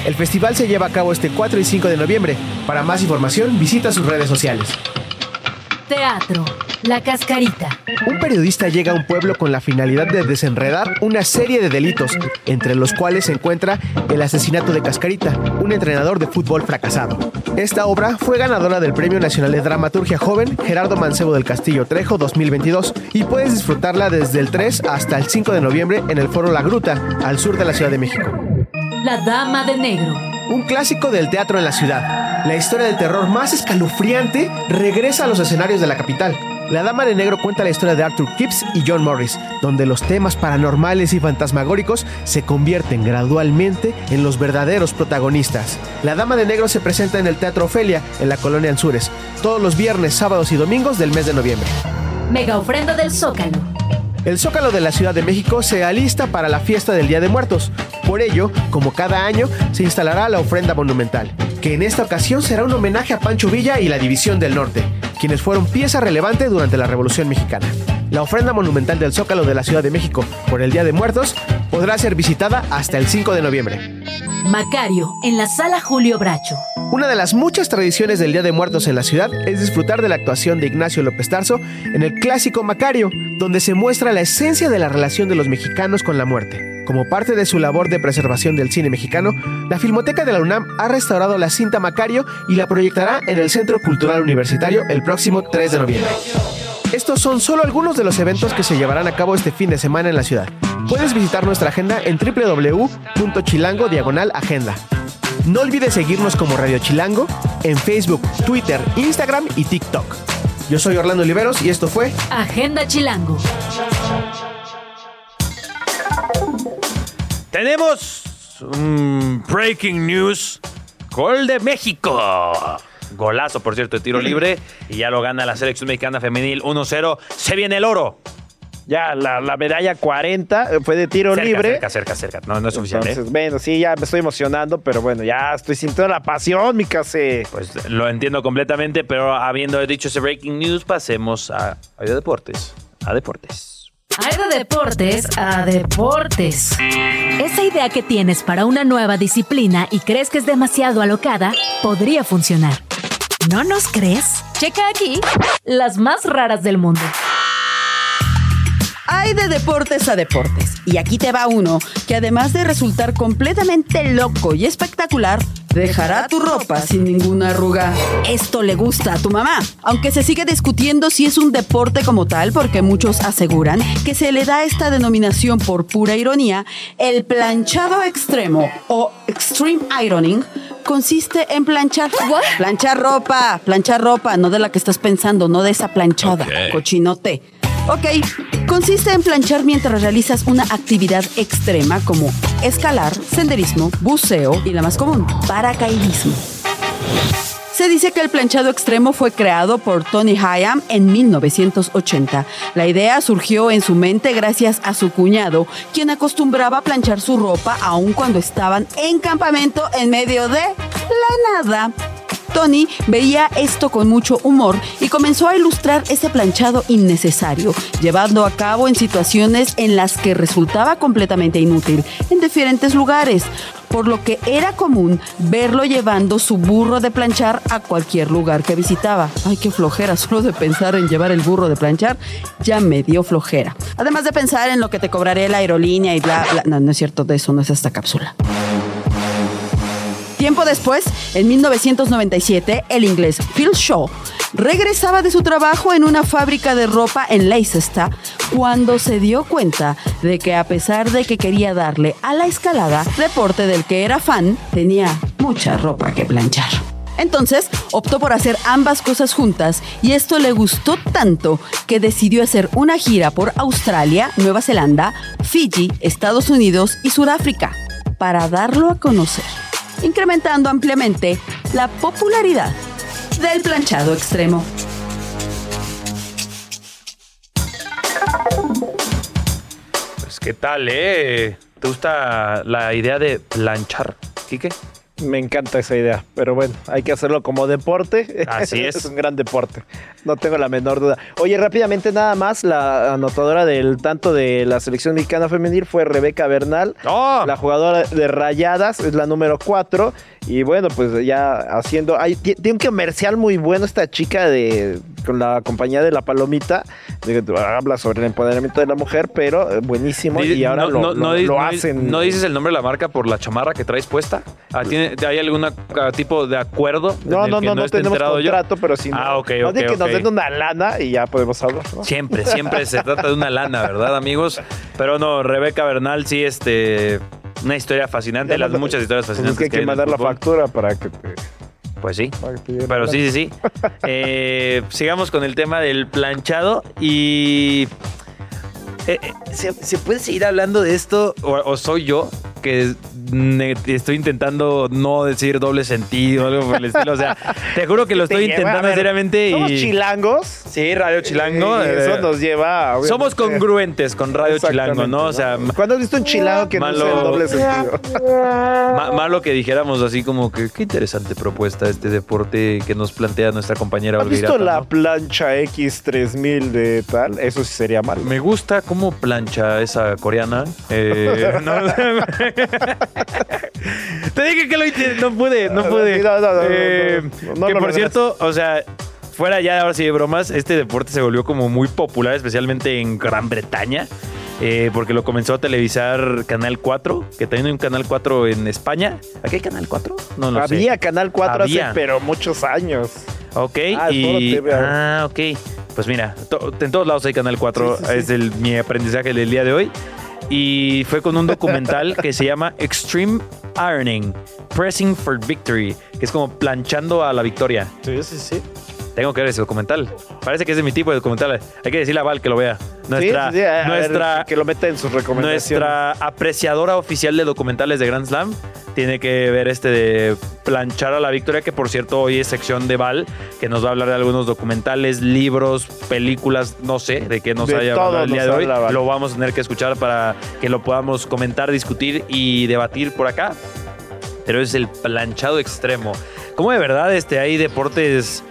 El festival se lleva a cabo este 4 y 5 de noviembre. Para más información, visita sus redes sociales. Teatro. La Cascarita. Un periodista llega a un pueblo con la finalidad de desenredar una serie de delitos, entre los cuales se encuentra el asesinato de Cascarita, un entrenador de fútbol fracasado. Esta obra fue ganadora del Premio Nacional de Dramaturgia Joven Gerardo Mancebo del Castillo Trejo 2022 y puedes disfrutarla desde el 3 hasta el 5 de noviembre en el Foro La Gruta, al sur de la Ciudad de México. La Dama de Negro. Un clásico del teatro en la ciudad. La historia de terror más escalofriante regresa a los escenarios de la capital. La Dama de Negro cuenta la historia de Arthur Kipps y John Morris, donde los temas paranormales y fantasmagóricos se convierten gradualmente en los verdaderos protagonistas. La Dama de Negro se presenta en el Teatro Ofelia, en la colonia Anzures, todos los viernes, sábados y domingos del mes de noviembre. Mega ofrenda del Zócalo. El Zócalo de la Ciudad de México se alista para la fiesta del Día de Muertos. Por ello, como cada año, se instalará la ofrenda monumental, que en esta ocasión será un homenaje a Pancho Villa y la División del Norte, quienes fueron pieza relevante durante la Revolución Mexicana. La ofrenda monumental del Zócalo de la Ciudad de México por el Día de Muertos podrá ser visitada hasta el 5 de noviembre. Macario, en la sala Julio Bracho. Una de las muchas tradiciones del Día de Muertos en la ciudad es disfrutar de la actuación de Ignacio López Tarso en el clásico Macario, donde se muestra la esencia de la relación de los mexicanos con la muerte. Como parte de su labor de preservación del cine mexicano, la Filmoteca de la UNAM ha restaurado la cinta Macario y la proyectará en el Centro Cultural Universitario el próximo 3 de noviembre. Estos son solo algunos de los eventos que se llevarán a cabo este fin de semana en la ciudad. Puedes visitar nuestra agenda en www.chilango diagonal agenda. No olvides seguirnos como Radio Chilango en Facebook, Twitter, Instagram y TikTok. Yo soy Orlando Oliveros y esto fue Agenda Chilango. Tenemos un breaking news. Gol de México. Golazo, por cierto, de tiro libre. Y ya lo gana la selección mexicana femenil 1-0. Se viene el oro. Ya, la, la medalla 40 fue de tiro Cerca, libre. cerca, cerca, cerca. No, no es suficiente. ¿eh? Entonces, bueno, sí, ya me estoy emocionando, pero bueno, ya estoy sintiendo la pasión, mi case. Pues lo entiendo completamente, pero habiendo dicho ese breaking news, pasemos a, a deportes. A deportes. Hay de deportes a deportes. Esa idea que tienes para una nueva disciplina y crees que es demasiado alocada, podría funcionar. ¿No nos crees? Checa aquí las más raras del mundo. Hay de deportes a deportes. Y aquí te va uno que además de resultar completamente loco y espectacular, dejará tu ropa sin ninguna arruga. Esto le gusta a tu mamá. Aunque se sigue discutiendo si es un deporte como tal, porque muchos aseguran que se le da esta denominación por pura ironía, el planchado extremo o extreme ironing consiste en planchar. Planchar ropa, planchar ropa, no de la que estás pensando, no de esa planchada, cochinote. Ok, consiste en planchar mientras realizas una actividad extrema como escalar, senderismo, buceo y la más común, paracaidismo. Se dice que el planchado extremo fue creado por Tony Hayam en 1980. La idea surgió en su mente gracias a su cuñado, quien acostumbraba planchar su ropa aun cuando estaban en campamento en medio de la nada. Tony veía esto con mucho humor y comenzó a ilustrar ese planchado innecesario, llevando a cabo en situaciones en las que resultaba completamente inútil, en diferentes lugares, por lo que era común verlo llevando su burro de planchar a cualquier lugar que visitaba. Ay, qué flojera, solo de pensar en llevar el burro de planchar, ya me dio flojera. Además de pensar en lo que te cobraré la aerolínea y bla, bla. No, no es cierto, de eso no es esta cápsula. Tiempo después, en 1997, el inglés Phil Shaw regresaba de su trabajo en una fábrica de ropa en Leicester cuando se dio cuenta de que a pesar de que quería darle a la escalada, deporte del que era fan, tenía mucha ropa que planchar. Entonces optó por hacer ambas cosas juntas y esto le gustó tanto que decidió hacer una gira por Australia, Nueva Zelanda, Fiji, Estados Unidos y Sudáfrica para darlo a conocer incrementando ampliamente la popularidad del planchado extremo. Pues qué tal, ¿eh? ¿Te gusta la idea de planchar, Quique? Me encanta esa idea, pero bueno, hay que hacerlo como deporte. Así es. es un gran deporte, no tengo la menor duda. Oye, rápidamente nada más, la anotadora del tanto de la selección mexicana femenil fue Rebeca Bernal, ¡Oh! la jugadora de Rayadas, es la número 4. Y bueno, pues ya haciendo. Hay, ti- tiene un comercial muy bueno esta chica de con la compañía de la Palomita. de habla sobre el empoderamiento de la mujer, pero eh, buenísimo. Y ahora no, lo, no- lo- no hacen. ¿No dices el nombre de la marca por la chamarra que traes puesta? Ah, ¿tiene- ¿Hay algún tipo de acuerdo? No, no, no, no tenemos yo? contrato, pero sí. Ah, ok, no ok, que nos ok. den una lana y ya podemos hablar. ¿no? Siempre, siempre se trata de una lana, ¿verdad, amigos? Pero no, Rebeca Bernal sí, este, una historia fascinante, las muchas historias Pues fascinantes es que hay que mandar la factura para que te- Pues sí. Pero sí, sí, sí. Eh, sigamos con el tema del planchado y... eh, eh, ¿se, se puede seguir hablando de esto o, o soy yo que estoy intentando no decir doble sentido, algo por el estilo. O sea, te juro que lo estoy lleva- intentando ver, seriamente Somos y. chilangos. Sí, Radio Chilango. Y eh, eso nos lleva. a- somos congruentes con Radio Chilango, ¿no? O sea, ¿Cuándo has visto un chilango que no Malo. sea el doble sentido? ma- malo que dijéramos así como que qué interesante propuesta este deporte que nos plantea nuestra compañera ¿Has Olvirata, visto la ¿no? plancha X3000 de tal? Eso sí sería malo. Me gusta cómo plancha esa coreana. Eh, no, Te dije que lo hice, no pude, no pude. No, no, no, no, Eh, no, no que lo por cierto, o sea, fuera ya ahora sí de bromas, este deporte se volvió como muy popular, especialmente en Gran Bretaña. eh, porque lo comenzó a televisar Canal 4, que también hay un Canal 4 en España. ¿Aquí hay Canal 4? No, sé. Había Canal 4 Había. hace, pero muchos años. Ok, Ah, y. TV. Ah, ok. Pues mira, to- en todos lados hay Canal 4, Sí, sí, sí. es el, mi aprendizaje del día de hoy. Y fue con un documental que se llama Extreme Ironing, Pressing for Victory, que es como planchando a la victoria. Sí, sí, sí. Tengo que ver ese documental. Parece que es de mi tipo de documental. Hay que decirle a Val que lo vea. Nuestra, Sí, sí, sí, a- a ver, nuestra, que lo meta en sus recomendaciones. nuestra apreciadora oficial de documentales de Grand Slam tiene que ver este de planchar a la victoria, que por cierto hoy es sección de Val, que nos va a hablar de algunos documentales, libros, películas, no sé, de qué nos De haya hablado el día de hoy. habla. Lo vamos a tener que escuchar para que lo podamos comentar, discutir y debatir por acá. Pero es el planchado extremo. ¿Cómo de verdad este, hay deportes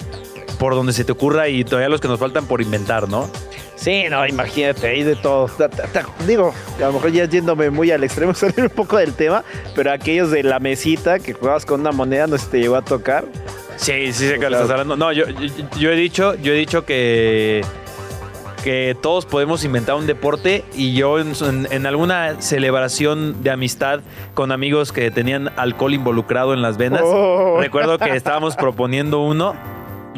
por donde se te ocurra y todavía los que nos faltan por inventar, ¿no? Sí, no, imagínate, hay de todo. Digo, a lo mejor ya yéndome muy al extremo, salir un poco del tema, pero aquellos de la mesita que jugabas con una moneda, no si te llegó a tocar. Sí, sí sé que O lo sea- estás hablando. No, yo, yo, yo he dicho, yo he dicho que que todos podemos inventar un deporte y yo en, en- en alguna celebración de amistad con amigos que tenían alcohol involucrado en las venas, Oh. recuerdo que estábamos proponiendo uno.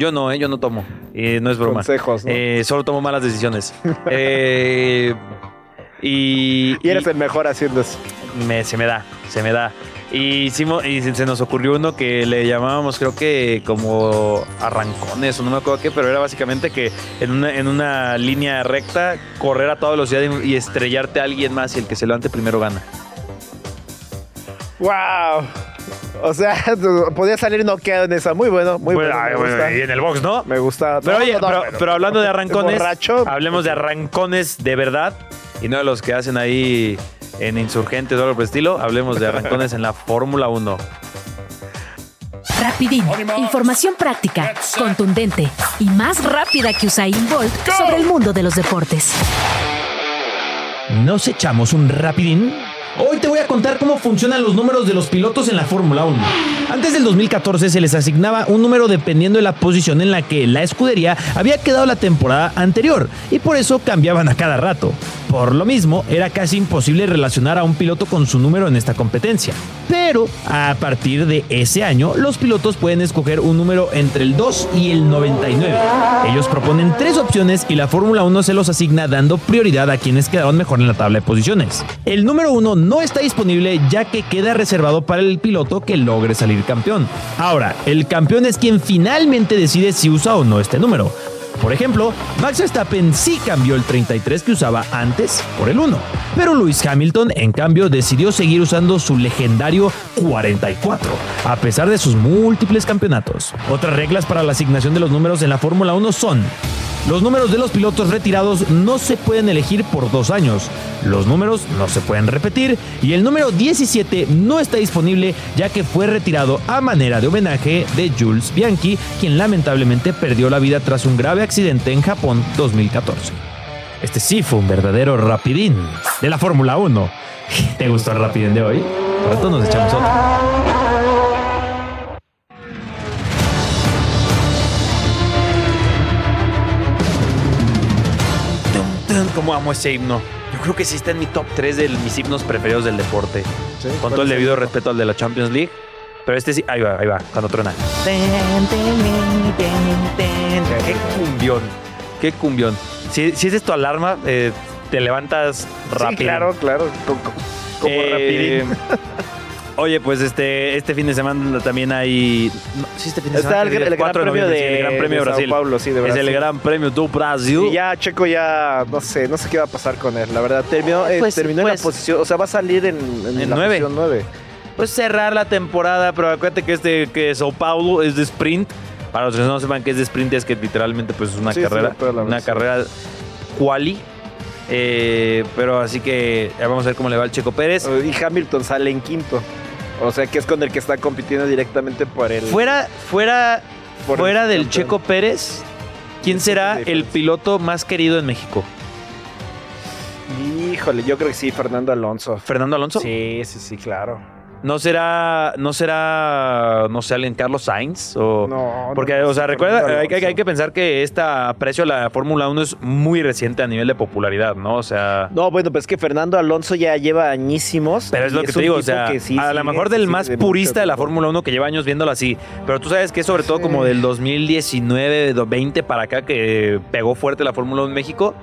Yo no, ¿eh? yo no tomo. Eh, no es broma. Consejos, ¿no? Eh, solo tomo malas decisiones. Eh, y, Y eres el mejor haciendo eso. me- se me da, se me da. Y, hicimos, y se se nos ocurrió uno que le llamábamos, creo que como arrancones o no me acuerdo qué, pero era básicamente que en una, en una línea recta correr a toda velocidad y, y estrellarte a alguien más y el que se levante primero gana. ¡Wow! O sea, podía salir noqueado en esa. Muy bueno, muy Bueno, bueno. ay, me bueno, gusta. y en el box, ¿no? Me gusta. Pero No, oye, no, no, pero, bueno. pero hablando de arrancones, borracho, hablemos de arrancones de verdad y no de los que hacen ahí en insurgentes o algo por el estilo. Hablemos de arrancones en la Fórmula 1. Rapidín, información práctica, contundente y más rápida que Usain Bolt sobre el mundo de los deportes. ¿Nos echamos un rapidín? Hoy te voy a contar cómo funcionan los números de los pilotos en la Fórmula 1. Antes del 2014 se les asignaba un número dependiendo de la posición en la que la escudería había quedado la temporada anterior y por eso cambiaban a cada rato. Por lo mismo, era casi imposible relacionar a un piloto con su número en esta competencia. Pero a partir de ese año, los pilotos pueden escoger un número entre el 2 y el 99. Ellos proponen tres opciones y la Fórmula 1 se los asigna dando prioridad a quienes quedaron mejor en la tabla de posiciones. El número 1 no está disponible ya que queda reservado para el piloto que logre salir campeón. Ahora, el campeón es quien finalmente decide si usa o no este número. Por ejemplo, Max Verstappen sí cambió el 33 que usaba antes por el 1, pero Lewis Hamilton en cambio decidió seguir usando su legendario 44, a pesar de sus múltiples campeonatos. Otras reglas para la asignación de los números en la Fórmula 1 son los números de los pilotos retirados no se pueden elegir por dos años, los números no se pueden repetir y el número 17 no está disponible ya que fue retirado a manera de homenaje de Jules Bianchi, quien lamentablemente perdió la vida tras un grave accidente en Japón 2014. Este sí fue un verdadero rapidín de la Fórmula 1. ¿Te gustó el rapidín de hoy? Pronto nos echamos otro. ¿Cómo amo ese himno? Yo creo que sí está en mi top 3 de mis himnos preferidos del deporte. Con ¿cuál todo el debido respeto al de la Champions League. Pero este sí, ahí va, ahí va, cuando truena. Qué cumbión, qué cumbión. Si, si es tu alarma, eh, te levantas rápido. Sí, claro, claro. co- co- Como, Eh, rapidín. Oye, pues este, este fin de semana también hay. no, sí, este fin de Está semana. el, el Gran 4 Premio noviembre, de, sí, el Gran Premio de de Sao Brasil. Paulo, sí, de es el Gran Premio do Brasil. Y ya Checo ya, no sé, no sé qué va a pasar con él. La verdad, terminó, eh, Pues- terminó pues- en la posición, o sea, va a salir en, en En la nueve. posición 9. pues cerrar la temporada, pero acuérdate que este que Sao Paulo es de sprint. Para los que no sepan que es de sprint es que literalmente pues es una Sí, sí, carrera, la una carrera quali. Eh, pero así que ya vamos a ver cómo le va al Checo Pérez. Y Hamilton sale en quinto. O sea que es con el que está compitiendo directamente por el. Fuera, fuera, fuera el del campeón. Checo Pérez, ¿quién será el piloto más querido en México? Híjole, yo creo que sí, Fernando Alonso. ¿Fernando Alonso? Sí, sí, sí, claro. ¿No será, no será, no sé, alguien Carlos Sainz? O, No, porque, no, o sea, recuerda, hay que, Alonso. hay que pensar que esta aprecio a la Fórmula 1 es muy reciente a nivel de popularidad, ¿no? O sea, No, bueno, pues es que Fernando Alonso ya lleva añísimos. pero es lo que te un digo, o sea, sí a lo mejor del más de purista de la. Fórmula 1 que lleva años viéndolo así, pero tú sabes que es sobre todo como del 2019, do- 20 para acá que pegó fuerte la Fórmula 1 en México.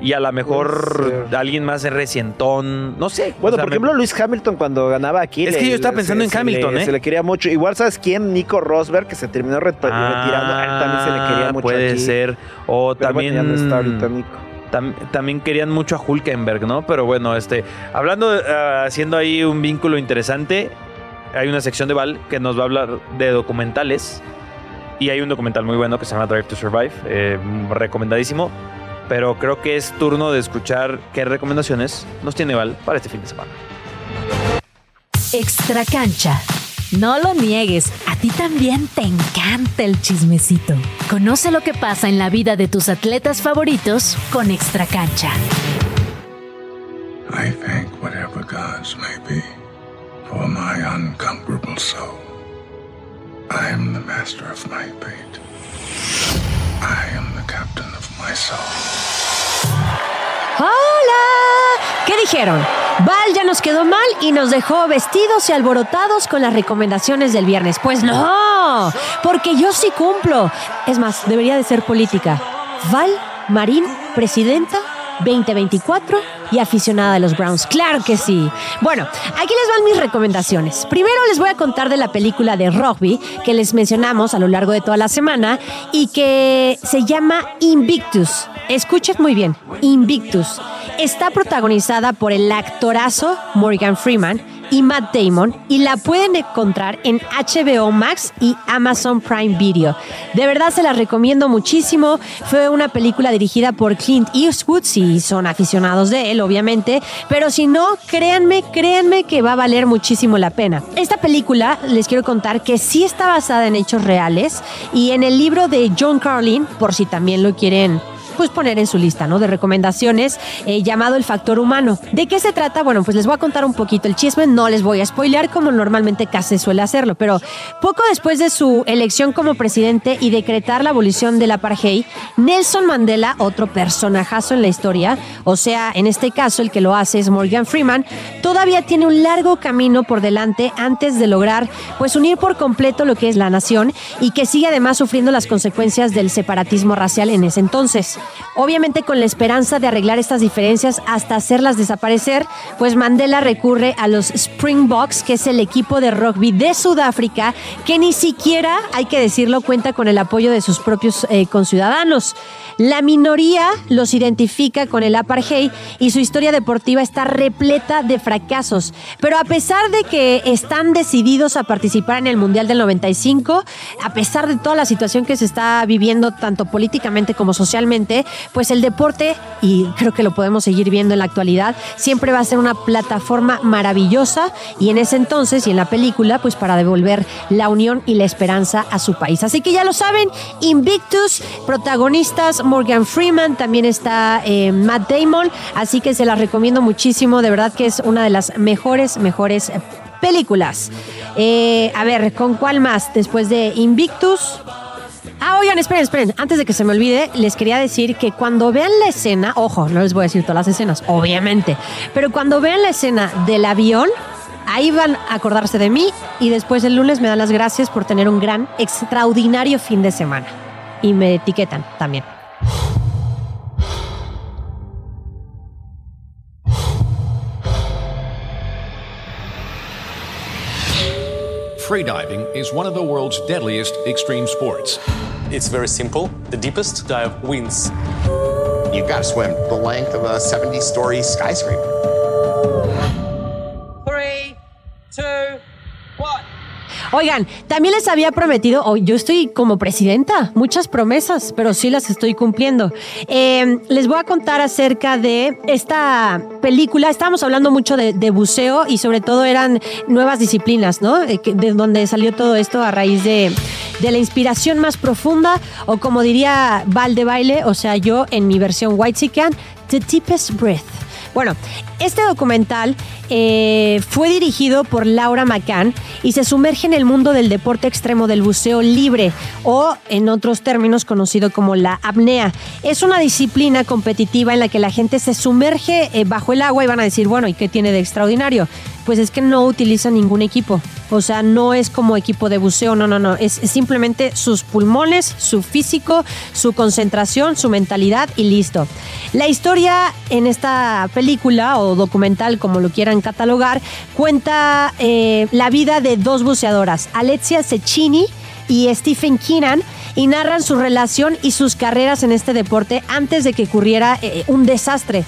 Y a lo mejor alguien más recientón, no sé. Bueno, o sea, por me- ejemplo, Luis Hamilton cuando ganaba aquí. Es le- que yo estaba pensando en se Hamilton, le- ¿eh? Se le quería mucho. Igual, ¿sabes quién? Nico Rosberg, que se terminó re- retirando. A él también se le quería Ah, mucho Puede aquí. ser. O Pero bueno, también. ya no está ahorita Nico. tam- también querían mucho a Hulkenberg, ¿no? Pero bueno, este. Hablando, ah, haciendo ahí un vínculo interesante. Hay una sección de Val que nos va a hablar de documentales. Y hay un documental muy bueno que se llama Drive to Survive. eh, recomendadísimo. Pero creo que es turno de escuchar qué recomendaciones nos tiene Val para este fin de semana. Extra cancha. No lo niegues, a ti también te encanta el chismecito. Conoce lo que pasa en la vida de tus atletas favoritos con Extra cancha. I thank whatever gods may be for my unconquerable soul. I am the master of my fate. ¡Hola! ¿Qué dijeron? Val ya nos quedó mal y nos dejó vestidos y alborotados con las recomendaciones del viernes. Pues no, porque yo sí cumplo. Es más, debería de ser política. Val Marín, presidenta 2024 y aficionada de los Browns. Claro que sí. Bueno, aquí les van mis recomendaciones. Primero les voy a contar de la película de rugby que les mencionamos a lo largo de toda la semana y que se llama Invictus. Escuchen muy bien, Invictus. Está protagonizada por el actorazo Morgan Freeman y Matt Damon y la pueden encontrar en HBO Max y Amazon Prime Video. De verdad se la recomiendo muchísimo. Fue una película dirigida por Clint Eastwood, si son aficionados de él, obviamente, pero si no, créanme, créanme que va a valer muchísimo la pena. Esta película, les quiero contar que sí está basada en hechos reales y en el libro de John Carlin, por si también lo quieren pues poner en su lista, ¿no? De recomendaciones eh, llamado El Factor Humano. ¿De qué se trata? Bueno, pues les voy a contar un poquito el chisme, no les voy a spoilear como normalmente casi suele hacerlo, pero poco después de su elección como presidente y decretar la abolición del apartheid, Nelson Mandela, otro personajazo en la historia, o sea, en este caso el que lo hace es Morgan Freeman, todavía tiene un largo camino por delante antes de lograr pues unir por completo lo que es la nación y que sigue además sufriendo las consecuencias del separatismo racial en ese entonces. Obviamente con la esperanza de arreglar estas diferencias hasta hacerlas desaparecer, pues Mandela recurre a los Springboks, que es el equipo de rugby de Sudáfrica, que ni siquiera, hay que decirlo, cuenta con el apoyo de sus propios eh, conciudadanos. La minoría los identifica con el apartheid y su historia deportiva está repleta de fracasos. Pero a pesar de que están decididos a participar en el Mundial del 95, a pesar de toda la situación que se está viviendo tanto políticamente como socialmente, pues el deporte, y creo que lo podemos seguir viendo en la actualidad, siempre va a ser una plataforma maravillosa y en ese entonces y en la película, pues para devolver la unión y la esperanza a su país. Así que ya lo saben, Invictus, protagonistas Morgan Freeman, también está eh, Matt Damon, así que se las recomiendo muchísimo, de verdad que es una de las mejores, mejores películas. Eh, a ver, ¿con cuál más? Después de Invictus. Ah, oigan, esperen, esperen. Antes de que se me olvide, les quería decir que cuando vean la escena, ojo, no les voy a decir todas las escenas, obviamente, pero cuando vean la escena del avión, ahí van a acordarse de mí y después el lunes me dan las gracias por tener un gran, extraordinario fin de semana. Y me etiquetan también. Freediving is one of the world's deadliest extreme sports. It's very simple. The deepest dive wins. You've got to swim the length of a 70 story skyscraper. Three, two, Oigan, también les había prometido, oh, yo estoy como presidenta, muchas promesas, pero sí las estoy cumpliendo. Eh, les voy a contar acerca de esta película. Estábamos hablando mucho de, buceo y sobre todo eran nuevas disciplinas, ¿no? Eh, De donde salió todo esto a raíz de, de la inspiración más profunda, o como diría Val de Baile, o sea, yo en mi versión White The Deepest Breath. Bueno, este documental eh, fue dirigido por Laura McCann y se sumerge en el mundo del deporte extremo del buceo libre o en otros términos conocido como la apnea. Es una disciplina competitiva en la que la gente se sumerge eh, bajo el agua y van a decir, bueno, ¿y qué tiene de extraordinario? Pues es que no utiliza ningún equipo. O sea, no es como equipo de buceo, no, no, no. Es, es simplemente sus pulmones, su físico, su concentración, su mentalidad y listo. La historia en esta película o documental, como lo quieran catalogar, cuenta eh, la vida de dos buceadoras, Alexia Cecchini y Stephen Keenan, y narran su relación y sus carreras en este deporte antes de que ocurriera eh, un desastre.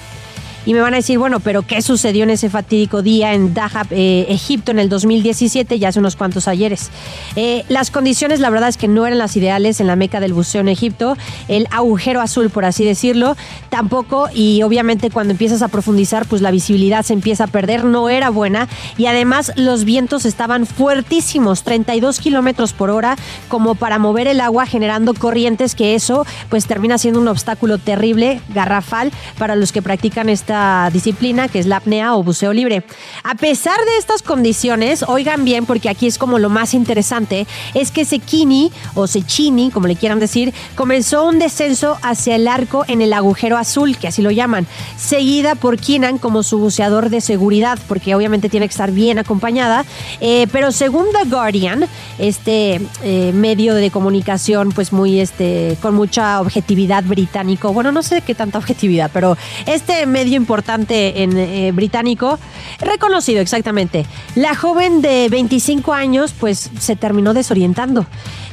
Y me van a decir, bueno, pero ¿qué sucedió en ese fatídico día en Dahab, eh, Egipto, en el 2017, ya hace unos cuantos ayeres? Eh, las condiciones, la verdad es que no eran las ideales en la meca del buceo en Egipto. El agujero azul, por así decirlo, tampoco. Y obviamente cuando empiezas a profundizar, pues la visibilidad se empieza a perder. No era buena. Y además los vientos estaban fuertísimos, 32 kilómetros por hora, como para mover el agua, generando corrientes que eso, pues termina siendo un obstáculo terrible, garrafal, para los que practican esta disciplina que es la apnea o buceo libre. A pesar de estas condiciones, oigan bien porque aquí es como lo más interesante, es que Sekini o Sechini, como le quieran decir, comenzó un descenso hacia el arco en el agujero azul, que así lo llaman, seguida por Keenan como su buceador de seguridad, porque obviamente tiene que estar bien acompañada, Eh, pero según The Guardian, este eh, medio de comunicación pues muy este con mucha objetividad británico, bueno, no sé qué tanta objetividad, pero este medio importante en eh, británico, reconocido exactamente. La joven de 25 años pues se terminó desorientando.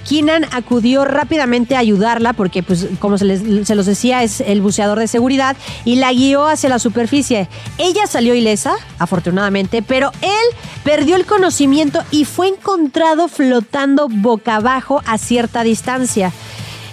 Keenan acudió rápidamente a ayudarla porque, pues, como se, les- se los decía, es el buceador de seguridad y la guió hacia la superficie. Ella salió ilesa, afortunadamente, pero él perdió el conocimiento y fue encontrado flotando boca abajo a cierta distancia.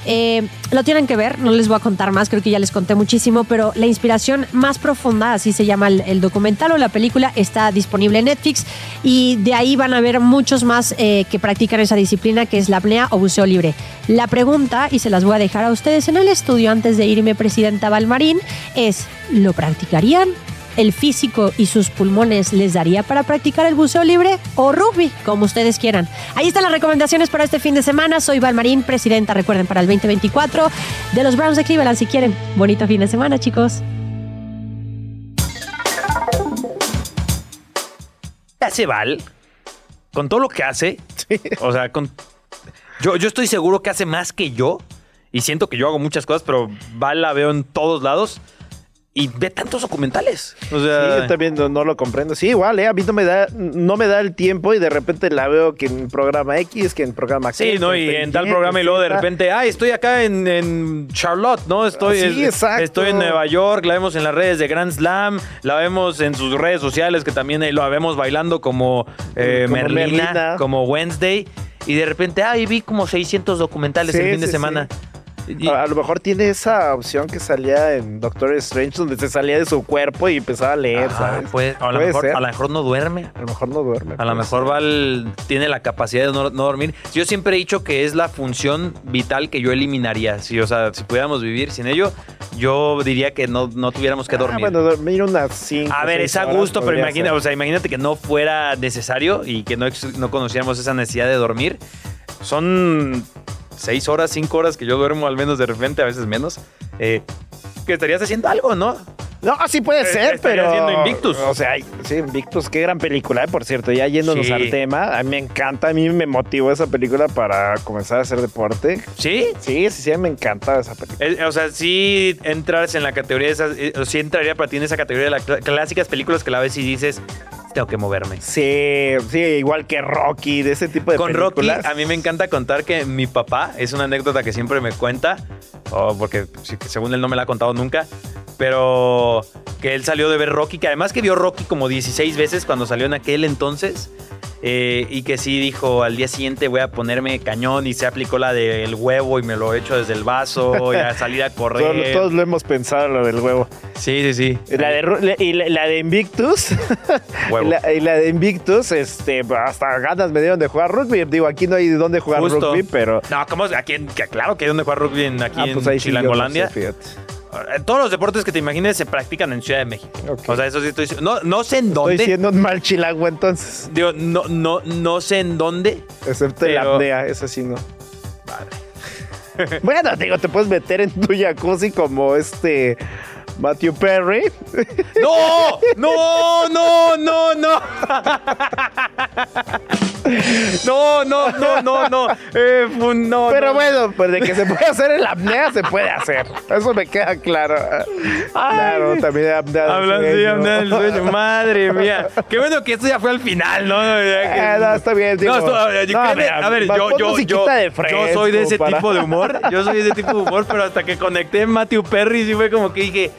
Eh, lo tienen que ver, no les voy a contar más, creo que ya les conté muchísimo, pero la inspiración más profunda, así se llama el, documental o la película, está disponible en Netflix y de ahí van a ver muchos más eh, que practican esa disciplina que es la apnea o buceo libre. La pregunta, y se las voy a dejar a ustedes en el estudio antes de irme, Presidenta Valmarín, es, ¿lo practicarían? ¿El físico y sus pulmones les daría para practicar el buceo libre o rugby, como ustedes quieran? Ahí están las recomendaciones para este fin de semana. Soy Valmarín, presidenta, recuerden, para el 2024 de los Browns de Cleveland, si quieren. Bonito fin de semana, chicos. ¿Qué hace Val? Con todo lo que hace. O sea, con. Yo, yo estoy seguro que hace más que yo. Y siento que yo hago muchas cosas, pero Val la veo en todos lados. Y ve tantos documentales. O sea. Sí, yo también no, no lo comprendo. Sí, igual, ¿eh? A mí no me, da, no me da el tiempo y de repente la veo que en programa X, que en programa Sí, ¿no? Y en tal programa y luego de repente, ay, estoy acá en, en Charlotte, ¿no? Estoy, Sí, es- exacto. estoy en Nueva York, la vemos en las redes de Grand Slam, la vemos en sus redes sociales, que también ahí la vemos bailando como, eh, Como Merlina, Merlina. como Wednesday. Y de repente, ay, vi como 600 documentales Sí, el fin de sí, A, a lo mejor tiene esa opción que salía en Doctor Strange, donde se salía de su cuerpo y empezaba a leer, Ah, ¿sabes? a, lo Puede mejor, ser. a lo mejor no duerme. A lo mejor no duerme. A lo mejor Val tiene la capacidad de no, no dormir. Yo siempre he dicho que es la función vital que yo eliminaría. Si, o sea, si pudiéramos vivir sin ello, yo diría que no, no tuviéramos que Ah, dormir. bueno, dormir unas 5. A ver, es a gusto, pero imagina, o sea, imagínate que no fuera necesario y que no, no conociéramos esa necesidad de dormir. Son seis horas, cinco horas que yo duermo al menos de repente, a veces menos. Eh, que estarías haciendo algo, ¿no? No, sí puede Eh, ser, pero. haciendo Invictus. O sea, sí, Invictus, qué gran película, eh, por cierto. Ya yéndonos Sí. al tema, a mí me encanta, a mí me motivó esa película para comenzar a hacer deporte. ¿Sí? Sí, sí, sí, me encanta esa película. O sea, sí entras en la categoría de esas, eh, sí entraría para ti en esa categoría de las cl- clásicas películas que la ves y dices, tengo que moverme. Sí, sí, igual que Rocky, de ese tipo de Con Rocky, películas. a mí me encanta contar que mi papá, es una anécdota que siempre me cuenta, o porque según él no me la ha contado nunca, pero que él salió de ver Rocky, que además que vio Rocky como 16 veces cuando salió en aquel entonces, eh, y que sí dijo al día siguiente voy a ponerme cañón y se aplicó la del huevo y me lo echo desde el vaso y a salir a correr. Todos, todos lo hemos pensado, lo del huevo. Sí, sí, sí. La de, y la, la de Invictus. Huevo. y, la, y la de Invictus, este, hasta ganas me dieron de jugar rugby. Digo, aquí no hay de dónde jugar Justo. rugby, pero. No, ¿cómo? Aquí, en- claro que hay donde jugar rugby en, aquí Ah, en pues sí no Chilangolandia. sé. Eh, Todos los deportes que te imagines se practican en Ciudad de México. O sea, eso sí estoy diciendo. No, no sé en dónde. Estoy siendo un mal chilango entonces. Digo, no, no, no sé en dónde. Excepto la Pero- apnea, eso sí no. bueno, digo, te puedes meter en tu jacuzzi como este Matthew Perry. ¡No! ¡No! ¡No! ¡No! ¡No! No, no, no, no, no. Eh, no, Pero no. bueno, pues de que se puede hacer en la apnea, se puede hacer. Eso me queda claro. Claro, también apnea del Hablando de apnea del sueño, madre mía. Qué bueno que esto ya fue al final, ¿no? Ah, no, está bien, digo. No, esto- a ver, a ver, yo, yo, yo, de yo soy de ese para- tipo de humor. Yo soy de ese tipo de humor, pero hasta que conecté Matthew Perry, sí fue como que dije.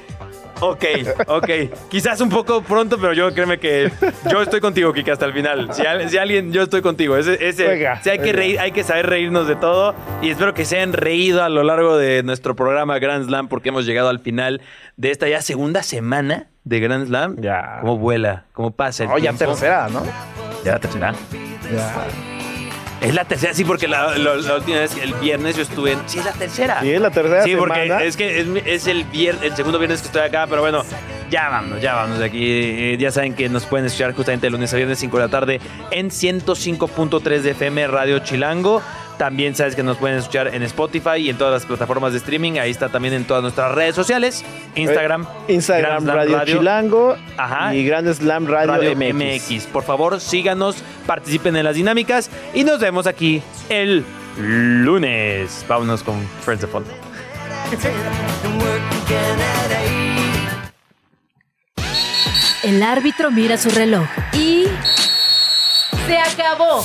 Ok, ok. Quizás un poco pronto, pero yo créeme que yo estoy contigo, Kike, hasta el final. Si, al- si alguien, yo estoy contigo. Ese, ese, Venga, sí hay que reír, hay que saber reírnos de todo. Y espero que se hayan reído a lo largo de nuestro programa Grand Slam, porque hemos llegado al final de esta ya segunda semana de Grand Slam. Ya. ¿Cómo vuela? ¿Cómo pasa el No, ya tercera, ¿no? Ya tercera. Ya. Es la tercera, sí, porque la, la- la última vez, el viernes yo estuve en... Sí, es la tercera. Sí, es la tercera Sí, porque semana. es que es, el, vier- el segundo viernes que estoy acá, pero bueno, ya vamos, ya vamos de aquí. Eh, ya saben que nos pueden escuchar justamente de lunes a viernes 5 de la tarde en 105.3 de FM Radio Chilango. También sabes que nos pueden escuchar en Spotify y en todas las plataformas de streaming. Ahí está también en todas nuestras redes sociales. Instagram. Eh, Instagram Grand Slam Radio, Chilango Ajá. y Grand Slam Radio, Radio MX. MX. Por favor, síganos, participen en las dinámicas y nos vemos aquí el lunes. Vámonos con Friends de Fondo. El árbitro mira su reloj y... ¡Se acabó!